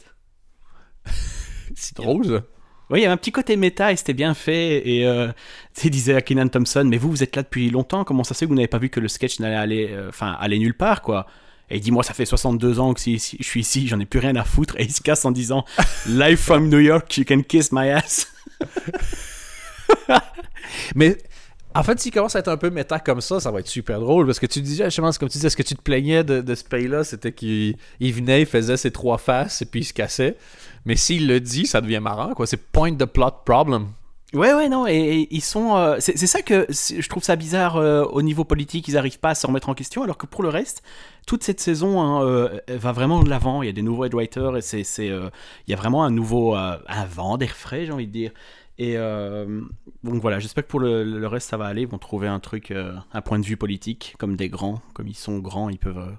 c'est drôle. Oui, il y avait un petit côté méta et c'était bien fait. Et euh, il disait à Kenan Thompson, mais vous, vous êtes là depuis longtemps, comment ça se fait que vous n'avez pas vu que le sketch n'allait aller, euh, enfin, aller nulle part, quoi? Et il dit, moi, ça fait 62 ans que si, je suis ici, j'en ai plus rien à foutre. Et il se casse en disant, Live from New York, you can kiss my ass. mais en fait, s'il commence à être un peu méta comme ça, ça va être super drôle. Parce que tu disais, justement, comme tu disais, ce que tu te plaignais de, de ce pays-là, c'était qu'il venait, il faisait ses trois faces et puis il se cassait. Mais s'il le dit, ça devient marrant, quoi. C'est point the plot problem. Ouais, ouais, non, et, ils sont. Euh, c'est ça que je trouve ça bizarre euh, au niveau politique, ils n'arrivent pas à se remettre en question, alors que pour le reste, toute cette saison hein, euh, va vraiment de l'avant. Il y a des nouveaux head writers et c'est, il y a vraiment un nouveau un vent d'air frais, j'ai envie de dire. Et donc voilà, j'espère que pour le, le, reste ça va aller. Ils vont trouver un truc, un point de vue politique, comme des grands, comme ils sont grands, ils peuvent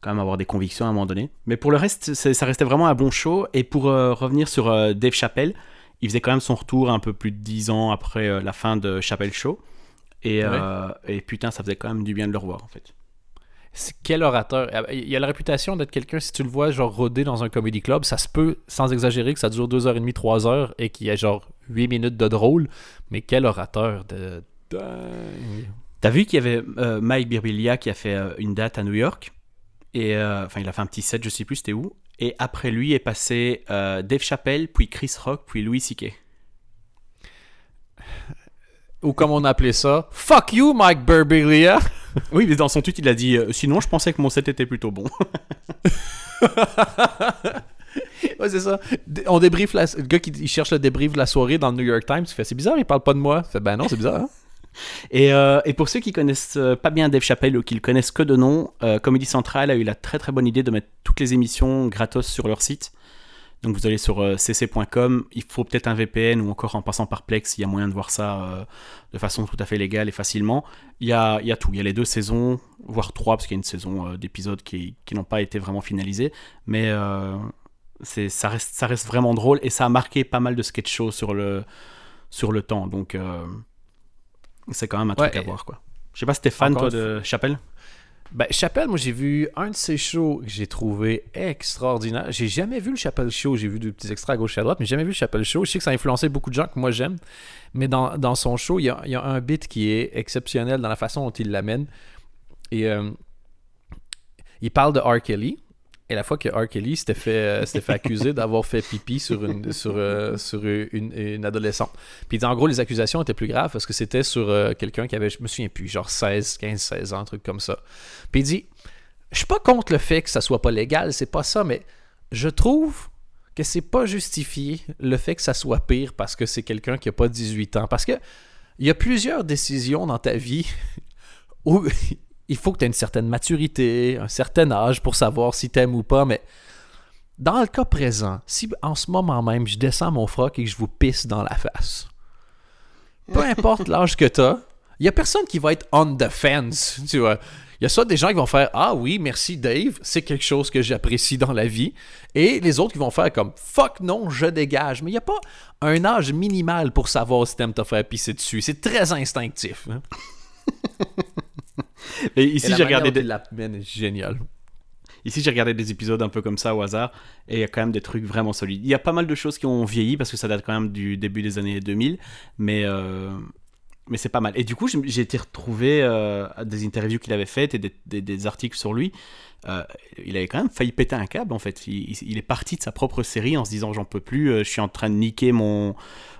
quand même avoir des convictions à un moment donné. Mais pour le reste, ça restait vraiment un bon show. Et pour euh, revenir sur euh, Dave Chappelle, il faisait quand même son retour un peu plus de 10 ans après euh, la fin de Chappelle Show. Et, et, putain, ça faisait quand même du bien de le revoir en fait. Quel orateur? Il a la réputation d'être quelqu'un, si tu le vois, genre rodé dans un comedy club, ça se peut, sans exagérer, que ça dure 2h30, 3h et qu'il y a genre 8 minutes de drôle. Mais quel orateur de. T'as vu qu'il y avait Mike Birbilia qui a fait une date à New York? Et euh, enfin, il a fait un petit set, je sais plus c'était où. Et après lui est passé euh, Dave Chappelle, puis Chris Rock, puis Louis C.K. Ou comme on appelait ça, Fuck you, Mike Birbiglia. oui, mais dans son tweet, il a dit euh, Sinon, je pensais que mon set était plutôt bon. ouais, c'est ça. On débriefe. Le gars qui cherche le débrief de la soirée dans le New York Times, il fait C'est bizarre, il parle pas de moi. Ben non, c'est bizarre. Hein? Euh, et, pour ceux qui connaissent euh, pas bien Dave Chappelle ou qui le connaissent que de nom, euh, Comedy Central a eu la très très bonne idée de mettre toutes les émissions gratos sur leur site. Donc vous allez sur cc.com, il faut peut-être un VPN ou encore en passant par Plex, il y a moyen de voir ça de façon tout à fait légale et facilement. Il y a, y a tout, il y a les deux saisons, voire trois, parce qu'il y a une saison d'épisodes qui, qui n'ont pas été vraiment finalisés. Mais c'est, ça, reste, ça reste vraiment drôle et ça a marqué pas mal de sketch shows sur le, sur le temps. Donc c'est quand même un truc à voir, quoi. Je sais pas si t'es fan, toi, de Chappelle ben, Chappelle, moi j'ai vu un de ses shows que j'ai trouvé extraordinaire. J'ai jamais vu le Chappelle Show, j'ai vu des petits extraits à gauche et à droite, mais j'ai jamais vu le Chappelle Show. Je sais que ça a influencé beaucoup de gens que moi j'aime, mais dans, dans, son show, il y, a, il y, a, un bit qui est exceptionnel dans la façon dont il l'amène. Et euh, il parle de R. Kelly, et la fois que R. Kelly s'était fait, euh, fait accuser d'avoir fait pipi sur une, sur, euh, sur une, adolescente. Puis en gros, les accusations étaient plus graves parce que c'était sur euh, quelqu'un qui avait, je me souviens plus, genre 16, 15, 16 ans, un truc comme ça. Puis il dit Je suis pas contre le fait que ça soit pas légal, c'est pas ça, mais je trouve que c'est pas justifié le fait que ça soit pire parce que c'est quelqu'un qui a pas 18 ans. Parce que il y a plusieurs décisions dans ta vie où il faut que tu aies une certaine maturité, un certain âge pour savoir si tu aimes ou pas, mais dans le cas présent, si en ce moment même je descends mon froc et que je vous pisse dans la face, peu importe l'âge que tu as, il n'y a personne qui va être on the fence, tu vois. Il y a soit des gens qui vont faire Ah oui, merci Dave, c'est quelque chose que j'apprécie dans la vie. Et les autres qui vont faire comme Fuck non, je dégage. Mais il n'y a pas un âge minimal pour savoir si t'aimes te faire pisser dessus. C'est très instinctif. Hein. Et ici, j'ai regardé des... la génial. Ici, j'ai regardé des épisodes un peu comme ça au hasard, et il y a quand même des trucs vraiment solides. Il y a pas mal de choses qui ont vieilli parce que ça date quand même du début des années 2000, mais euh, mais c'est pas mal. Et du coup, j'ai été retrouvé euh, des interviews qu'il avait faites et des, des, articles sur lui. Euh, il avait quand même failli péter un câble en fait. Il, il, est parti de sa propre série en se disant j'en peux plus, je suis en train de niquer mon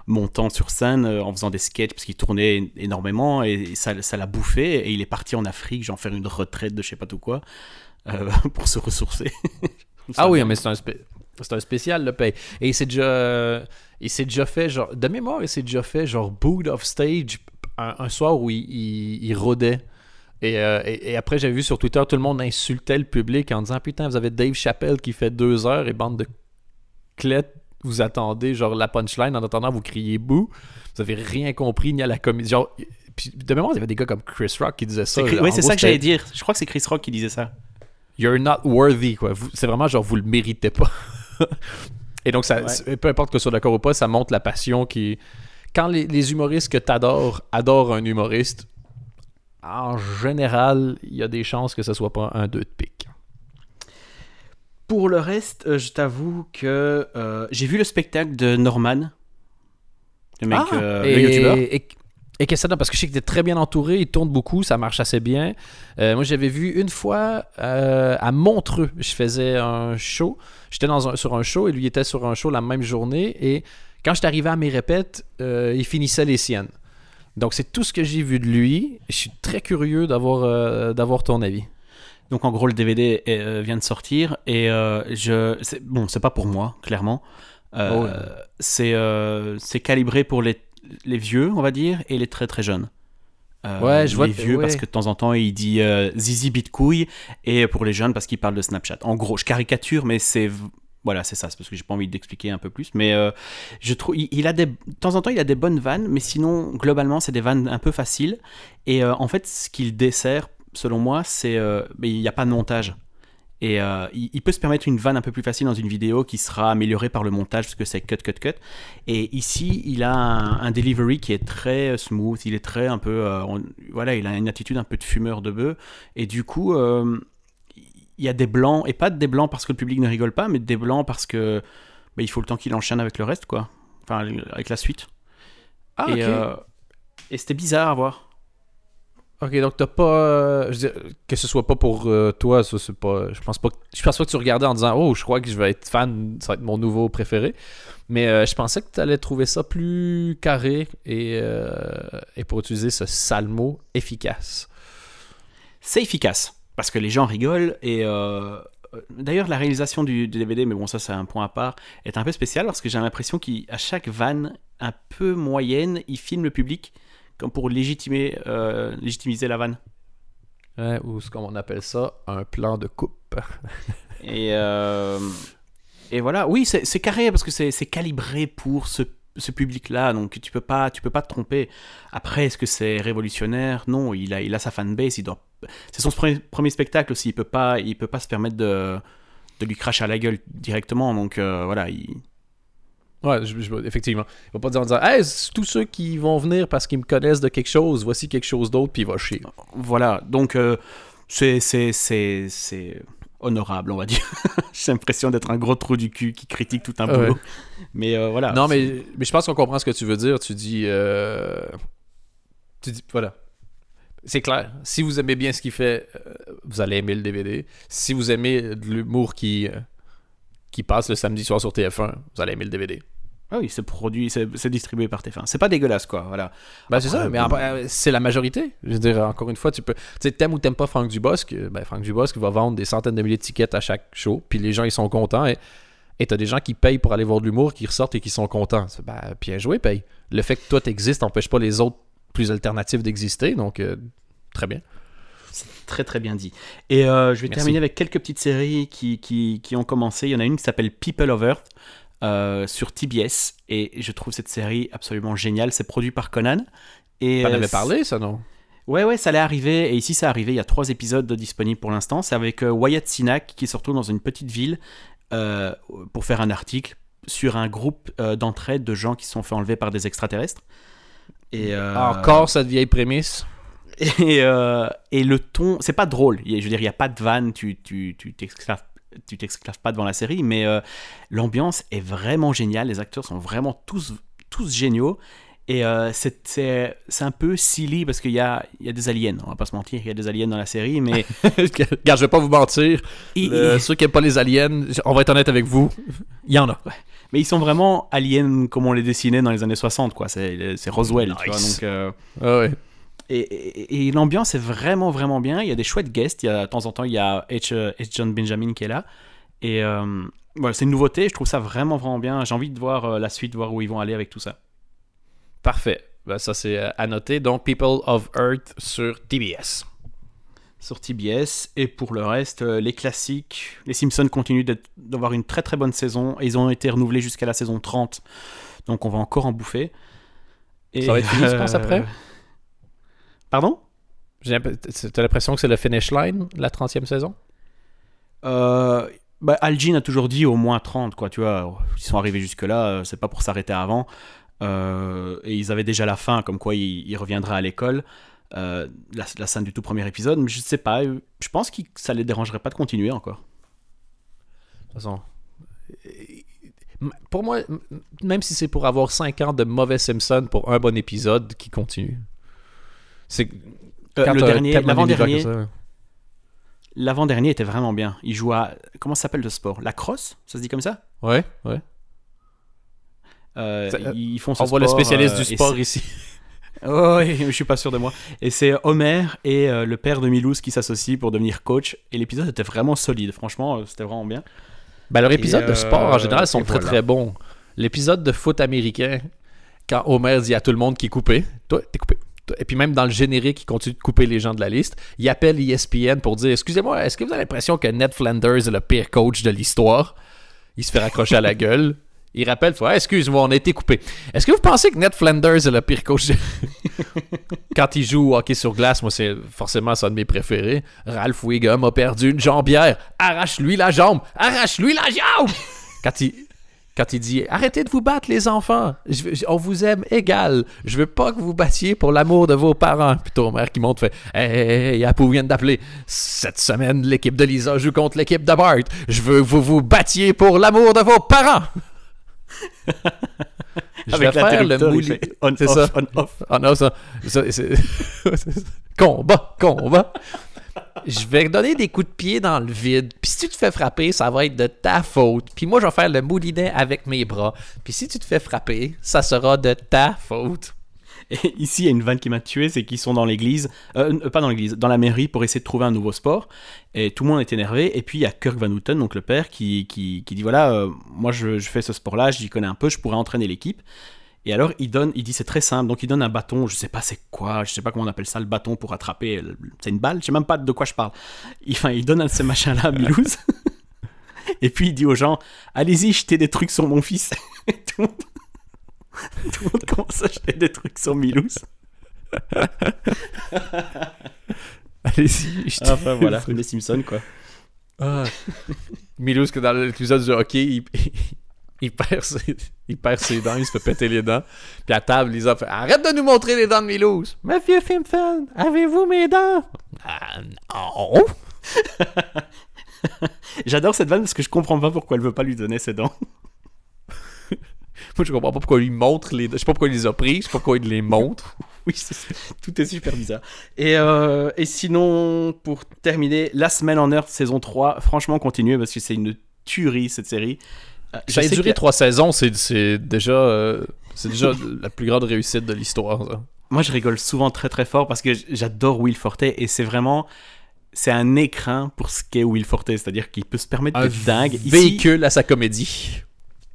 mon temps sur scène euh, en faisant des sketchs parce qu'il tournait énormément et ça, l'a bouffé et il est parti en Afrique, genre faire une retraite de je sais pas tout quoi euh, pour se ressourcer. ah oui, mais c'est un, un, spécial le paye. Et il s'est déjà, il s'est déjà fait genre de mémoire, il s'est déjà fait genre boot of stage un, soir où il, il, rôdait. Euh, et, et, après, j'avais vu sur Twitter, tout le monde insultait le public en disant Putain, vous avez Dave Chappelle qui fait deux heures et bande de clettes vous attendez genre la punchline en attendant vous criez bouh vous avez rien compris ni à la comédie genre puis de mémoire il y avait des gars comme Chris Rock qui disaient ça oui c'est ça que j'allais dire je crois que c'est Chris Rock qui disait ça You're not worthy, quoi. C'est vraiment genre, vous le méritez pas. Et donc, ça, Ouais. peu importe que ce soit d'accord ou pas, ça montre la passion qui. Quand les, les humoristes que t'adores adorent un humoriste, en général, il y a des chances que ce soit pas un 2 de pique. Pour le reste, euh, je t'avoue que euh, j'ai vu le spectacle de Norman, le mec, euh, et, le youtubeur. Et, et qu'est-ce que ça donne? Parce que je sais qu'il était très bien entouré, il tourne beaucoup, ça marche assez bien. Euh, moi, j'avais vu une fois à Montreux, je faisais un show. J'étais dans un- sur un show et lui était sur un show la même journée. Et quand je arrivé à mes répètes, il finissait les siennes. Donc, c'est tout ce que j'ai vu de lui. Je suis très curieux d'avoir d'avoir ton avis. Donc en gros, le DVD est- euh, vient de sortir et euh, je, bon, c'est pas pour moi, clairement. Euh, Oh, ouais. C'est c'est calibré pour les, les vieux, on va dire, et les très très jeunes. Euh, Ouais, je vois- Les vieux ouais. parce que de temps en temps il dit euh, zizi bitcouille et pour les jeunes parce qu'il parle de Snapchat. En gros, je caricature, mais c'est voilà, c'est ça. C'est parce que j'ai pas envie d'expliquer un peu plus, mais euh, je trouve il, il a des de temps en temps il a des bonnes vannes, mais sinon globalement c'est des vannes un peu faciles. Et en fait, ce qu'il dessert, selon moi, c'est euh, mais il n'y a pas de montage. Et euh, il, il peut se permettre une vanne un peu plus facile dans une vidéo qui sera améliorée par le montage parce que c'est cut, cut, cut. Et ici, il a un, un delivery qui est très euh, smooth, il est très un peu. euh, on- voilà, il a une attitude un peu de fumeur de bœuf. Et du coup, il y a des blancs, et pas des blancs parce que le public ne rigole pas, mais des blancs parce que bah, il faut le temps qu'il enchaîne avec le reste, quoi. Enfin, avec la suite. Ah, et et c'était bizarre à voir. Ok, donc t'as pas. euh, que ce soit pas pour euh, toi, ça c'est pas. Je pense pas. que- Je pense pas que tu regardais en disant Oh, je crois que je vais être fan, ça va être mon nouveau préféré. Mais euh, je pensais que tu allais trouver ça plus carré et, et pour utiliser ce sale mot, efficace. c'est efficace parce que les gens rigolent et d'ailleurs la réalisation du, du DVD mais bon ça c'est un point à part est un peu spécial parce que j'ai l'impression qu'à chaque vanne un peu moyenne il filme le public comme pour légitimer euh, légitimiser la vanne Ouais, ou ce qu'on appelle ça, un plan de coupe. et euh, et voilà oui c'est carré parce que c'est c'est calibré pour ce ce public-là, donc tu peux pas, tu peux pas te tromper. Après, est-ce que c'est révolutionnaire? Non, il a, il a sa fanbase. Il doit, c'est son premier, premier spectacle aussi. Il peut pas, il peut pas se permettre de, de lui cracher à la gueule directement. Donc euh, voilà, il... Ouais, je- je- effectivement. Il va pas dire en disant Hey, tous ceux qui vont venir parce qu'ils me connaissent de quelque chose, voici quelque chose d'autre, puis il va chier. voilà. Donc euh, c'est, honorable, on va dire. J'ai l'impression d'être un gros trou du cul qui critique tout un Ouais. boulot. Mais euh, voilà. Non, mais, mais je pense qu'on comprend ce que tu veux dire. Tu dis. euh, Tu dis. Voilà. C'est clair. Si vous aimez bien ce qu'il fait, euh, vous allez aimer le DVD. Si vous aimez de l'humour qui, qui passe le samedi soir sur TF1, vous allez aimer le DVD. Ah oui, c'est produit, c'est, distribué par TF1. C'est pas dégueulasse, quoi. Voilà. Ben, c'est ça, mais euh, c'est la majorité. Je veux dire, encore une fois, tu peux. Tu sais, t'aimes ou t'aimes pas Franck Dubosc, euh, ben Franck Dubosc va vendre des centaines de milliers de tickets à chaque show, puis les gens, ils sont contents. Et t'as des gens qui payent pour aller voir de l'humour, qui ressortent et qui sont contents. Ben, bien joué, paye. Le fait que toi t'existes n'empêche pas les autres plus alternatifs d'exister, donc euh, très bien. Très très bien dit. Et euh, je vais Merci. terminer avec quelques petites séries qui, qui, qui ont commencé. Il y en a une qui s'appelle People of Earth euh, sur TBS et je trouve cette série absolument géniale. C'est produit par Conan. Et, T'en euh, avais parlé, ça, non? Ouais, ouais, ça allait arriver. Et ici, ça arrivé. Il y a trois épisodes de disponibles pour l'instant. C'est avec Wyatt Sinak qui se retrouve dans une petite ville euh, pour faire un article sur un groupe euh, d'entraide de gens qui se sont fait enlever par des extraterrestres. Et, euh, Encore cette vieille prémisse? Et, euh, et le ton, c'est pas drôle. Je veux dire, il n'y a pas de vanne, tu tu tu t'exclaves tu t'exclaves pas devant la série, mais euh, l'ambiance est vraiment géniale. Les acteurs sont vraiment tous tous géniaux. Et euh, c'est un peu silly parce qu'il y a, y a des aliens, on va pas se mentir, il y a des aliens dans la série, mais Regarde, je vais pas vous mentir. Le- ceux qui aiment pas les aliens, on va être honnête avec vous, il y en a. mais ils sont vraiment aliens comme on les dessinait dans les années 60, quoi. C'est Roswell, tu vois. Nice. Donc, euh, Ah ouais. Et, et- et l'ambiance est vraiment, vraiment bien. Il y a des chouettes guests. Il y a, de temps en temps, il y a H. euh, H. John Benjamin qui est là. Et euh, voilà, c'est une nouveauté. Je trouve ça vraiment, vraiment bien. J'ai envie de voir euh, la suite, voir où ils vont aller avec tout ça. Parfait. Ben, ça, c'est à noter. Donc, People of Earth sur TBS. Sur TBS. Et pour le reste, les classiques. Les Simpsons continuent d'avoir une très, très bonne saison. Ils ont été renouvelés jusqu'à la saison 30. Donc, on va encore en bouffer. Et, Ça va être fini, tu penses, après? Pardon? T'as l'impression que c'est le finish line, la 30e saison? Euh, bah, Al Jean a toujours dit au moins 30, quoi, tu vois. Ils sont arrivés jusque-là, euh, c'est pas pour s'arrêter avant. Euh, et ils avaient déjà la fin, comme quoi il, il reviendra à l'école. Euh, la, la scène du tout premier épisode, mais je sais pas, je pense que ça les dérangerait pas de continuer encore. De toute façon, pour moi, même si c'est pour avoir 5 ans de mauvais Simpson pour un bon épisode qui continue. C'est Euh, le t'as dernier, l'avant-dernier, l'avant-dernier était vraiment bien. Il joue à, comment ça s'appelle le sport? La crosse? Ça se dit comme ça? Ouais, ouais. Euh, Ça, euh, Ils font ce On voit le spécialiste euh, du sport ici. Oh, je suis pas sûr de moi. Et c'est Homer et euh, le père de Milhouse qui s'associent pour devenir coach. Et l'épisode était vraiment solide. Franchement, euh, c'était vraiment bien. Ben, leur épisode de euh, sport en général sont très voilà. très bons. L'épisode de foot américain, quand Homer dit à tout le monde qui est coupé, toi, t'es coupé. Et puis même dans le générique, il continue de couper les gens de la liste. Il appelle ESPN pour dire Excusez-moi, est-ce que vous avez l'impression que Ned Flanders est le pire coach de l'histoire? Il se fait raccrocher à la gueule. Il rappelle Ah, Excuse-moi, on a été coupé. Est-ce que vous pensez que Ned Flanders est le pire coach de- Quand il joue au hockey sur glace, moi, c'est forcément ça de mes préférés. Ralph Wiggum a perdu une jambière. Arrache-lui la jambe. Arrache-lui la jambe. Quand il, quand il dit Arrêtez de vous battre, les enfants. Je veux- je- on vous aime égal. Je veux pas que vous battiez pour l'amour de vos parents. Puis ton mère qui monte fait Hey, hey, hey, Apu vient d'appeler. Cette semaine, l'équipe de Lisa joue contre l'équipe de Bart. Je veux que vous vous battiez pour l'amour de vos parents. Je vais faire le mouli. on, off, ça. on, off. Ah non, ça. combat, combat. Je vais donner des coups de pied dans le vide. Puis si tu te fais frapper, ça va être de ta faute. Puis moi, je vais faire le moulinet avec mes bras. Puis si tu te fais frapper, ça sera de ta faute. Et ici, il y a une vanne qui m'a tué, c'est qu'ils sont dans l'église, euh, euh, pas dans l'église, dans la mairie pour essayer de trouver un nouveau sport. Et tout le monde est énervé. Et puis il y a Kirk Van Houten, donc le père, qui, qui, qui dit voilà, euh, moi je, je fais ce sport-là, j'y connais un peu, je pourrais entraîner l'équipe. Et alors il donne, il dit c'est très simple, donc il donne un bâton, je sais pas c'est quoi, je sais pas comment on appelle ça, le bâton pour attraper, le- c'est une balle, je sais même pas de quoi je parle. Il, enfin, il donne un de ces machins-là à Milouz. Et puis il dit aux gens, allez-y, jetez des trucs sur mon fils. Et tout le monde, tout le monde commence à jeter des trucs sur Milouz. Allez-y. je te- Enfin voilà, les Simpsons quoi. Ah. Milouz, que dans l'épisode du hockey, il, il perd ses, il perd ses dents, il se fait péter les dents. Puis à table, Lisa fait Arrête de nous montrer les dents de Milouz. Monsieur Simpson, avez-vous mes dents? Ah non. J'adore cette vanne parce que je comprends pas pourquoi elle veut pas lui donner ses dents. Moi, je comprends pas pourquoi il lui montre les dents. Je sais pas pourquoi il les a pris, je sais pas pourquoi il les montre. Oui, tout est super bizarre. Et, euh, et sinon, pour terminer, La Semaine en Earth saison 3, franchement, continuez parce que c'est une tuerie cette série. Euh, Ça a duré trois saisons, c'est déjà, euh, c'est déjà la plus grande réussite de l'histoire. Moi, je rigole souvent très très fort parce que j'adore Will Forte et c'est vraiment. C'est un écrin pour ce qu'est Will Forte, c'est-à-dire qu'il peut se permettre Un d'être dingue. Ici- véhicule à sa comédie.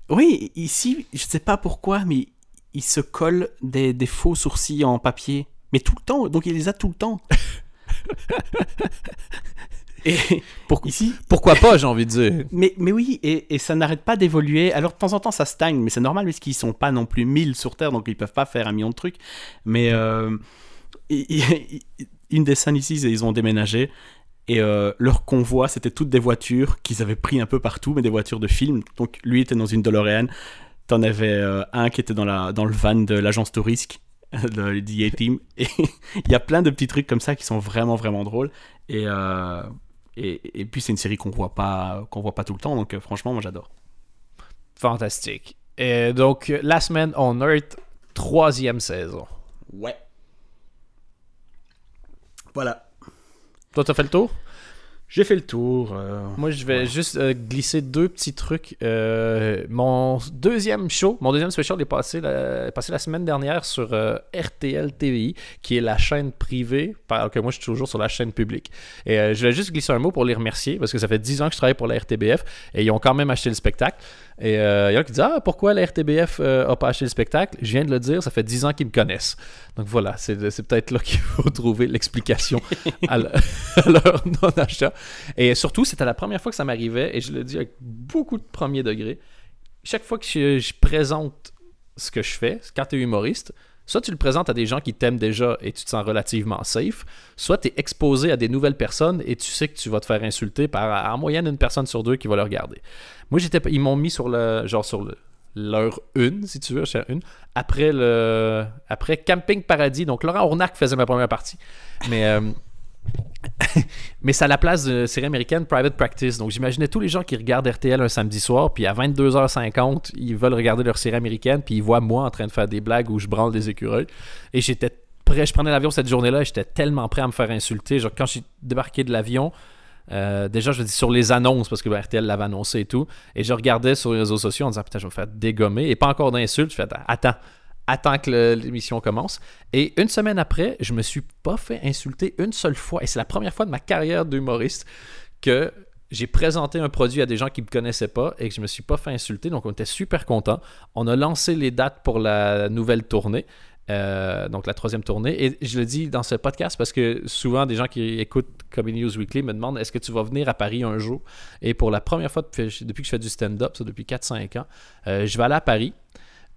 Oui, ici, je sais pas pourquoi, mais il se colle des, des faux sourcils en papier. Mais tout le temps, donc il les a tout le temps. et Pourquoi, ici, pourquoi pas, j'ai envie de dire. mais, mais oui, et, et ça n'arrête pas d'évoluer. Alors de temps en temps, ça stagne, mais c'est normal parce qu'ils sont pas non plus 1000 sur Terre, donc ils peuvent pas faire un million de trucs. Mais euh, une des scènes ici, ils ont déménagé. Et euh, leur convoi, c'était toutes des voitures qu'ils avaient pris un peu partout, mais des voitures de film. Donc lui était dans une DeLorean. T'en avais euh, un qui était dans, la, dans le van de l'agence Tourisque, le DA Team. Et il y a plein de petits trucs comme ça qui sont vraiment, vraiment drôles. Et, euh, et, et puis c'est une série qu'on voit pas qu'on voit pas tout le temps. Donc euh, franchement, moi j'adore. Fantastique. Et donc, La Semaine on Earth, troisième saison. Ouais. Voilà. Toi, t'as fait le tour? J'ai fait le tour. euh, Moi, je vais Ouais. juste euh, glisser deux petits trucs. Euh, mon deuxième show, mon deuxième special est passé la, est passé la semaine dernière sur RTL TVI, qui est la chaîne privée, alors que moi, je suis toujours sur la chaîne publique. Et je vais juste glisser un mot pour les remercier, parce que ça fait 10 ans que je travaille pour la RTBF, et ils ont quand même acheté le spectacle. Et euh, il y en a qui disent Ah, pourquoi la RTBF euh, a pas acheté le spectacle? Je viens de le dire, ça fait 10 ans qu'ils me connaissent. Donc voilà, c'est peut-être là qu'il faut trouver l'explication à, le- à leur non-achat. Et surtout, c'était la première fois que ça m'arrivait, et je le dis avec beaucoup de premier degré. Chaque fois que je, je présente ce que je fais, quand tu es humoriste, Soit tu le présentes à des gens qui t'aiment déjà et tu te sens relativement safe, soit tu es exposé à des nouvelles personnes et tu sais que tu vas te faire insulter par en moyenne une personne sur deux qui va le regarder. Moi, j'étais, ils m'ont mis sur le genre sur le, une, si tu veux, une, après le après Camping Paradis. Donc Laurent Ornac faisait ma première partie. Mais euh, mais c'est à la place de série américaine Private Practice. Donc j'imaginais tous les gens qui regardent RTL un samedi soir, puis à 22h50, ils veulent regarder leur série américaine, puis ils voient moi en train de faire des blagues où je branle des écureuils. Et j'étais prêt, je prenais l'avion cette journée-là, j'étais tellement prêt à me faire insulter. Genre quand j'ai débarqué de l'avion, euh, déjà, je dis sur les annonces, parce que RTL l'avait annoncé et tout. Et je regardais sur les réseaux sociaux en disant Putain, je vais me faire dégommer. Et pas encore d'insultes. Je fais Attends, attends que l'émission commence. Et une semaine après, je me suis pas fait insulter une seule fois. Et c'est la première fois de ma carrière d'humoriste que j'ai présenté un produit à des gens qui ne me connaissaient pas et que je me suis pas fait insulter. Donc, on était super contents. On a lancé les dates pour la nouvelle tournée. Euh, donc la troisième tournée. Et je le dis dans ce podcast parce que souvent des gens qui écoutent Comedy News Weekly me demandent est-ce que tu vas venir à Paris un jour? Et pour la première fois depuis, que je fais du stand-up, ça depuis 4-5 ans, euh, je vais aller à Paris.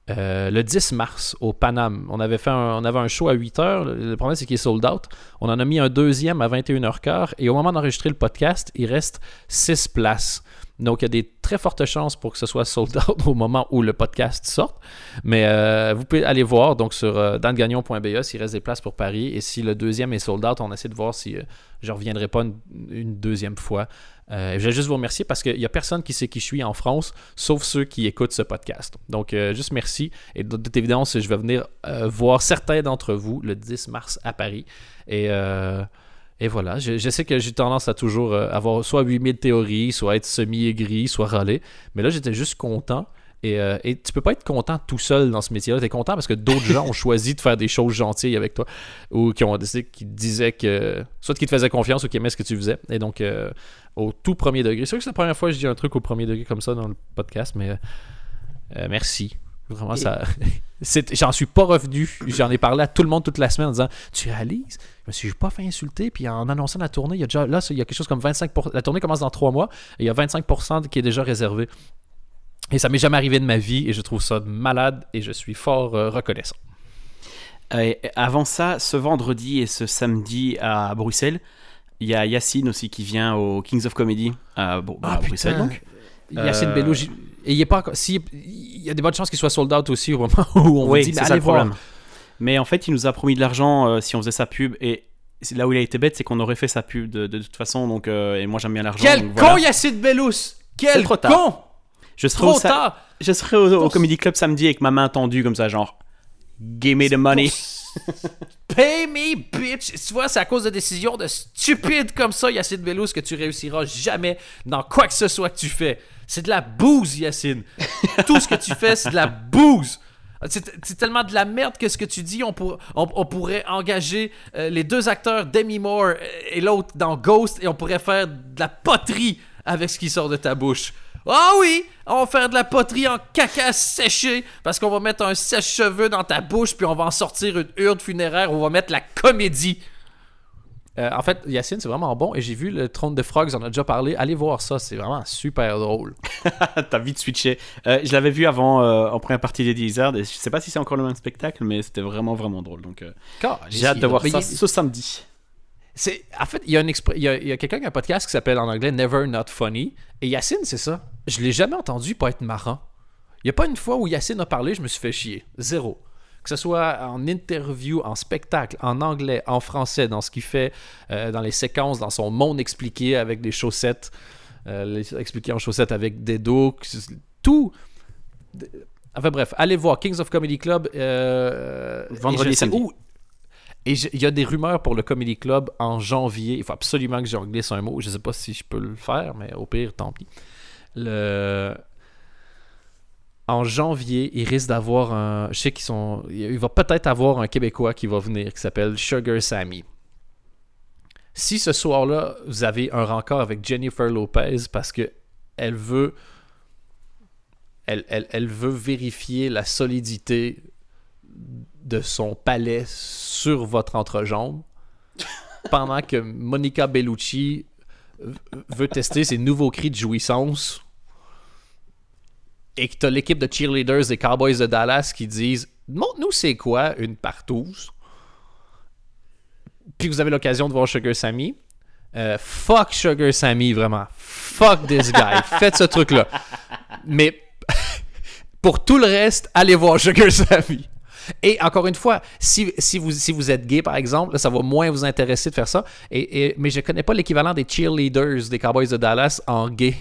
Euh, le 10 mars au Paname. On avait fait un, on avait un show à 8 h Le problème, c'est qu'il est sold out. On en a mis un deuxième à 21h15. Et au moment d'enregistrer le podcast, il reste 6 places. Donc, il y a des très fortes chances pour que ce soit sold out au moment où le podcast sort. Mais euh, vous pouvez aller voir donc sur euh, dansgagnon.be s'il reste des places pour Paris. Et si le deuxième est sold out, on essaie de voir si euh, je ne reviendrai pas une, deuxième fois. je vais juste vous remercier parce qu'il n'y a personne qui sait qui je suis en France, sauf ceux qui écoutent ce podcast. Donc, juste merci. Et de évidence, je vais venir voir certains d'entre vous le 10 mars à Paris. Et. Et voilà, je, sais que j'ai tendance à toujours euh, avoir soit 8000 théories, soit être semi-aigri, soit râler. Mais là, j'étais juste content. Et, euh, et, tu peux pas être content tout seul dans ce métier-là. Tu es content parce que d'autres gens ont choisi de faire des choses gentilles avec toi ou qui ont décidé, qui disaient que. soit qui te faisaient confiance ou qui aimaient ce que tu faisais. Et donc, euh, au tout premier degré. C'est sûr que c'est la première fois que je dis un truc au premier degré comme ça dans le podcast, mais merci. Vraiment, ça. J'en suis pas revenu. J'en ai parlé à tout le monde toute la semaine en disant Tu réalises? Je me suis pas fait insulter. Puis en annonçant la tournée, il y a déjà. Là, il y a quelque chose comme 25%. La tournée commence dans trois mois. Et il y a 25% qui est déjà réservé. Et ça m'est jamais arrivé de ma vie. Et je trouve ça malade. Et je suis fort euh, reconnaissant. Euh, avant ça, ce vendredi et ce samedi à Bruxelles, il y a Yacine aussi qui vient au Kings of Comedy à, ah, Bruxelles. Donc. Yacine euh... Et il y a pas si, il y a des bonnes chances qu'il soit sold out aussi au moment où on oui, dit mais allez voir. Mais en fait, il nous a promis de l'argent euh, si on faisait sa pub et là où il a été bête, c'est qu'on aurait fait sa pub de, de, toute façon. Donc, euh, et moi, j'aime bien l'argent. Quel con Yacine Bellous Quel trop tard. con Je serai, au, tard. je serai au, Comedy Club samedi avec ma main tendue comme ça, genre Give me the money. Pay me, bitch! Tu vois, c'est à cause de décisions de stupides comme ça, Yacine Bellous, que tu réussiras jamais dans quoi que ce soit que tu fais. C'est de la bouse, Yacine. Tout ce que tu fais, c'est de la bouse. C'est tellement de la merde que ce que tu dis, on, on, pourrait engager euh, les deux acteurs, Demi Moore et l'autre dans Ghost, et on pourrait faire de la poterie avec ce qui sort de ta bouche. Ah oui, on va faire de la poterie en caca séché parce qu'on va mettre un sèche-cheveux dans ta bouche puis on va en sortir une urne funéraire, on va mettre la comédie. Euh, en fait, Yacine, c'est vraiment bon. Et j'ai vu le Trône de Frogs, on a déjà parlé. Allez voir ça, c'est vraiment super drôle. T'as vite switché. Euh, je l'avais vu avant euh, en première partie des Deezer. Je sais pas si c'est encore le même spectacle, mais c'était vraiment, vraiment drôle. Donc, j'ai hâte de voir ça ce samedi. C'est, en fait, il y a, y a, quelqu'un qui a un podcast qui s'appelle en anglais Never Not Funny. Et Yacine, c'est ça. Je l'ai jamais entendu pas être marrant. Il n'y a pas une fois où Yacine a parlé, je me suis fait chier. Zéro que ce soit en interview, en spectacle, en anglais, en français, dans ce qu'il fait, euh, dans les séquences, dans son monde expliqué avec des chaussettes, euh, expliqué en chaussettes avec des dos, tout. Enfin bref, allez voir Kings of Comedy Club. Euh, Vendredi samedi. Et il y a des rumeurs pour le Comedy Club en janvier. Il faut absolument que j'en glisse un mot. Je ne sais pas si je peux le faire, mais au pire, tant pis. En janvier, il risque d'avoir un. Je sais qu'ils sont. Il va peut-être avoir un Québécois qui va venir qui s'appelle Sugar Sammy. Si ce soir-là, vous avez un rencard avec Jennifer Lopez parce que elle veut. Elle, veut vérifier la solidité de son palais sur votre entrejambe pendant que Monica Bellucci veut tester ses nouveaux cris de jouissance et que tu as l'équipe de cheerleaders des Cowboys de Dallas qui disent montre-nous c'est quoi une partouze. Puis vous avez l'occasion de voir Sugar Sammy. Euh, fuck Sugar Sammy, vraiment. Fuck this guy. Faites ce truc-là. Mais pour tout le reste, allez voir Sugar Sammy. Et encore une fois, si, si, vous, si vous êtes gay, par exemple, là, ça va moins vous intéresser de faire ça. Et, et- mais je connais pas l'équivalent des cheerleaders des Cowboys de Dallas en gay.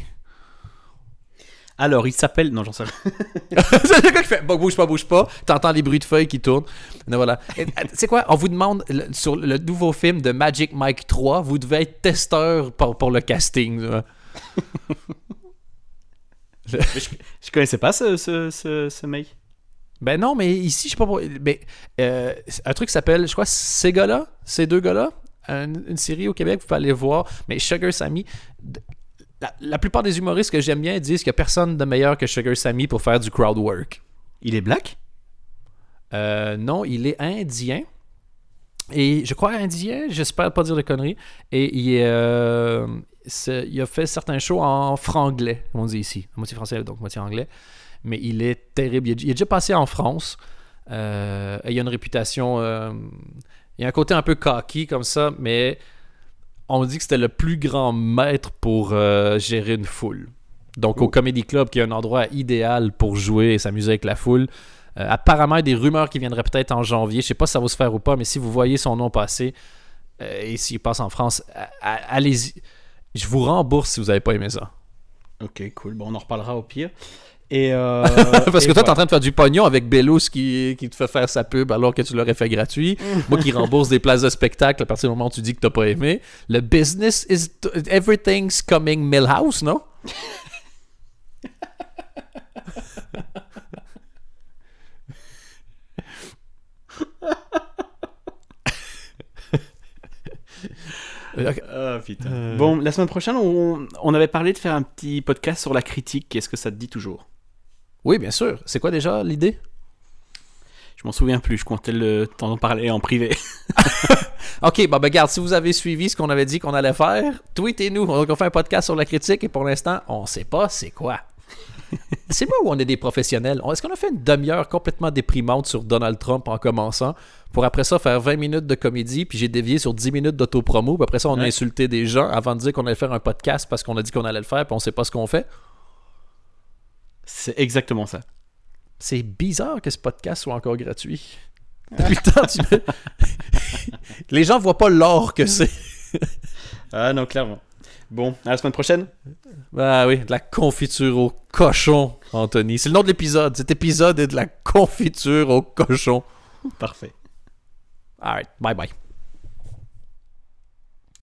Alors, il s'appelle. Non, j'en sais rien. c'est le gars qui fait bon, bouge pas, bouge pas. T'entends les bruits de feuilles qui tournent. Donc, voilà. Et, euh, C'est quoi? On vous demande le- sur le nouveau film de Magic Mike 3, vous devez être testeur pour, pour le casting. là. Je connaissais pas ce, ce, ce, ce mec. Ben non, mais ici, je sais pas pour- Mais euh, un truc qui s'appelle, je crois, ces gars-là, ces deux gars-là, une, une série au Québec, vous pouvez aller voir. Mais Sugar Sammy, la, la plupart des humoristes que j'aime bien disent qu'il n'y a personne de meilleur que Sugar Sammy pour faire du crowd work. Il est black? Euh, non, il est indien. Et je crois indien, j'espère pas dire de conneries. Et il, est, euh, il a fait certains shows en franglais, comme on dit ici. Moitié français, donc moitié anglais. Mais il est terrible. Il est, il est déjà passé en France. Euh, et il a une réputation. il a un côté un peu cocky comme ça, mais on dit que c'était le plus grand maître pour euh, gérer une foule. Donc au Comedy Club, qui est un endroit idéal pour jouer et s'amuser avec la foule, euh, apparemment, il y a des rumeurs qui viendraient peut-être en janvier. Je sais pas si ça va se faire ou pas, mais si vous voyez son nom passer euh, et s'il passe en France, allez-y. Je vous rembourse si vous avez pas aimé ça. Ok, cool. Bon, on en reparlera au pire. Et euh, Parce que et toi, t'es en train de faire du pognon avec Bellows qui, qui te fait faire sa pub alors que tu l'aurais fait gratuit. Moi qui rembourse des places de spectacle à partir du moment où tu dis que t'as pas aimé. Le business is. Everything's coming Millhouse, non? Ok. Ah, putain. Euh. Bon, la semaine prochaine, on, on avait parlé de faire un petit podcast sur la critique. Est-ce que ça te dit toujours? Oui, bien sûr. C'est quoi déjà l'idée? Je m'en souviens plus. Je comptais le t'en en parler en privé. Ok, bon, ben, regarde, si vous avez suivi ce qu'on avait dit qu'on allait faire, tweetez-nous. Donc, on fait un podcast sur la critique et pour l'instant, on sait pas c'est quoi. c'est moi où on est des professionnels? Est-ce qu'on a fait une demi-heure complètement déprimante sur Donald Trump en commençant pour après ça faire 20 minutes de comédie, puis j'ai dévié sur 10 minutes d'autopromo, puis après ça, on a Ouais. insulté des gens avant de dire qu'on allait faire un podcast parce qu'on a dit qu'on allait le faire, puis on sait pas ce qu'on fait? C'est exactement ça. C'est bizarre que ce podcast soit encore gratuit. Depuis le temps, tu... Les gens voient pas l'or que c'est. Ah non, clairement. Bon, à la semaine prochaine. Ah oui, de la confiture au cochon, Anthony. C'est le nom de l'épisode. Cet épisode est de la confiture au cochon. Parfait. Alright, bye bye.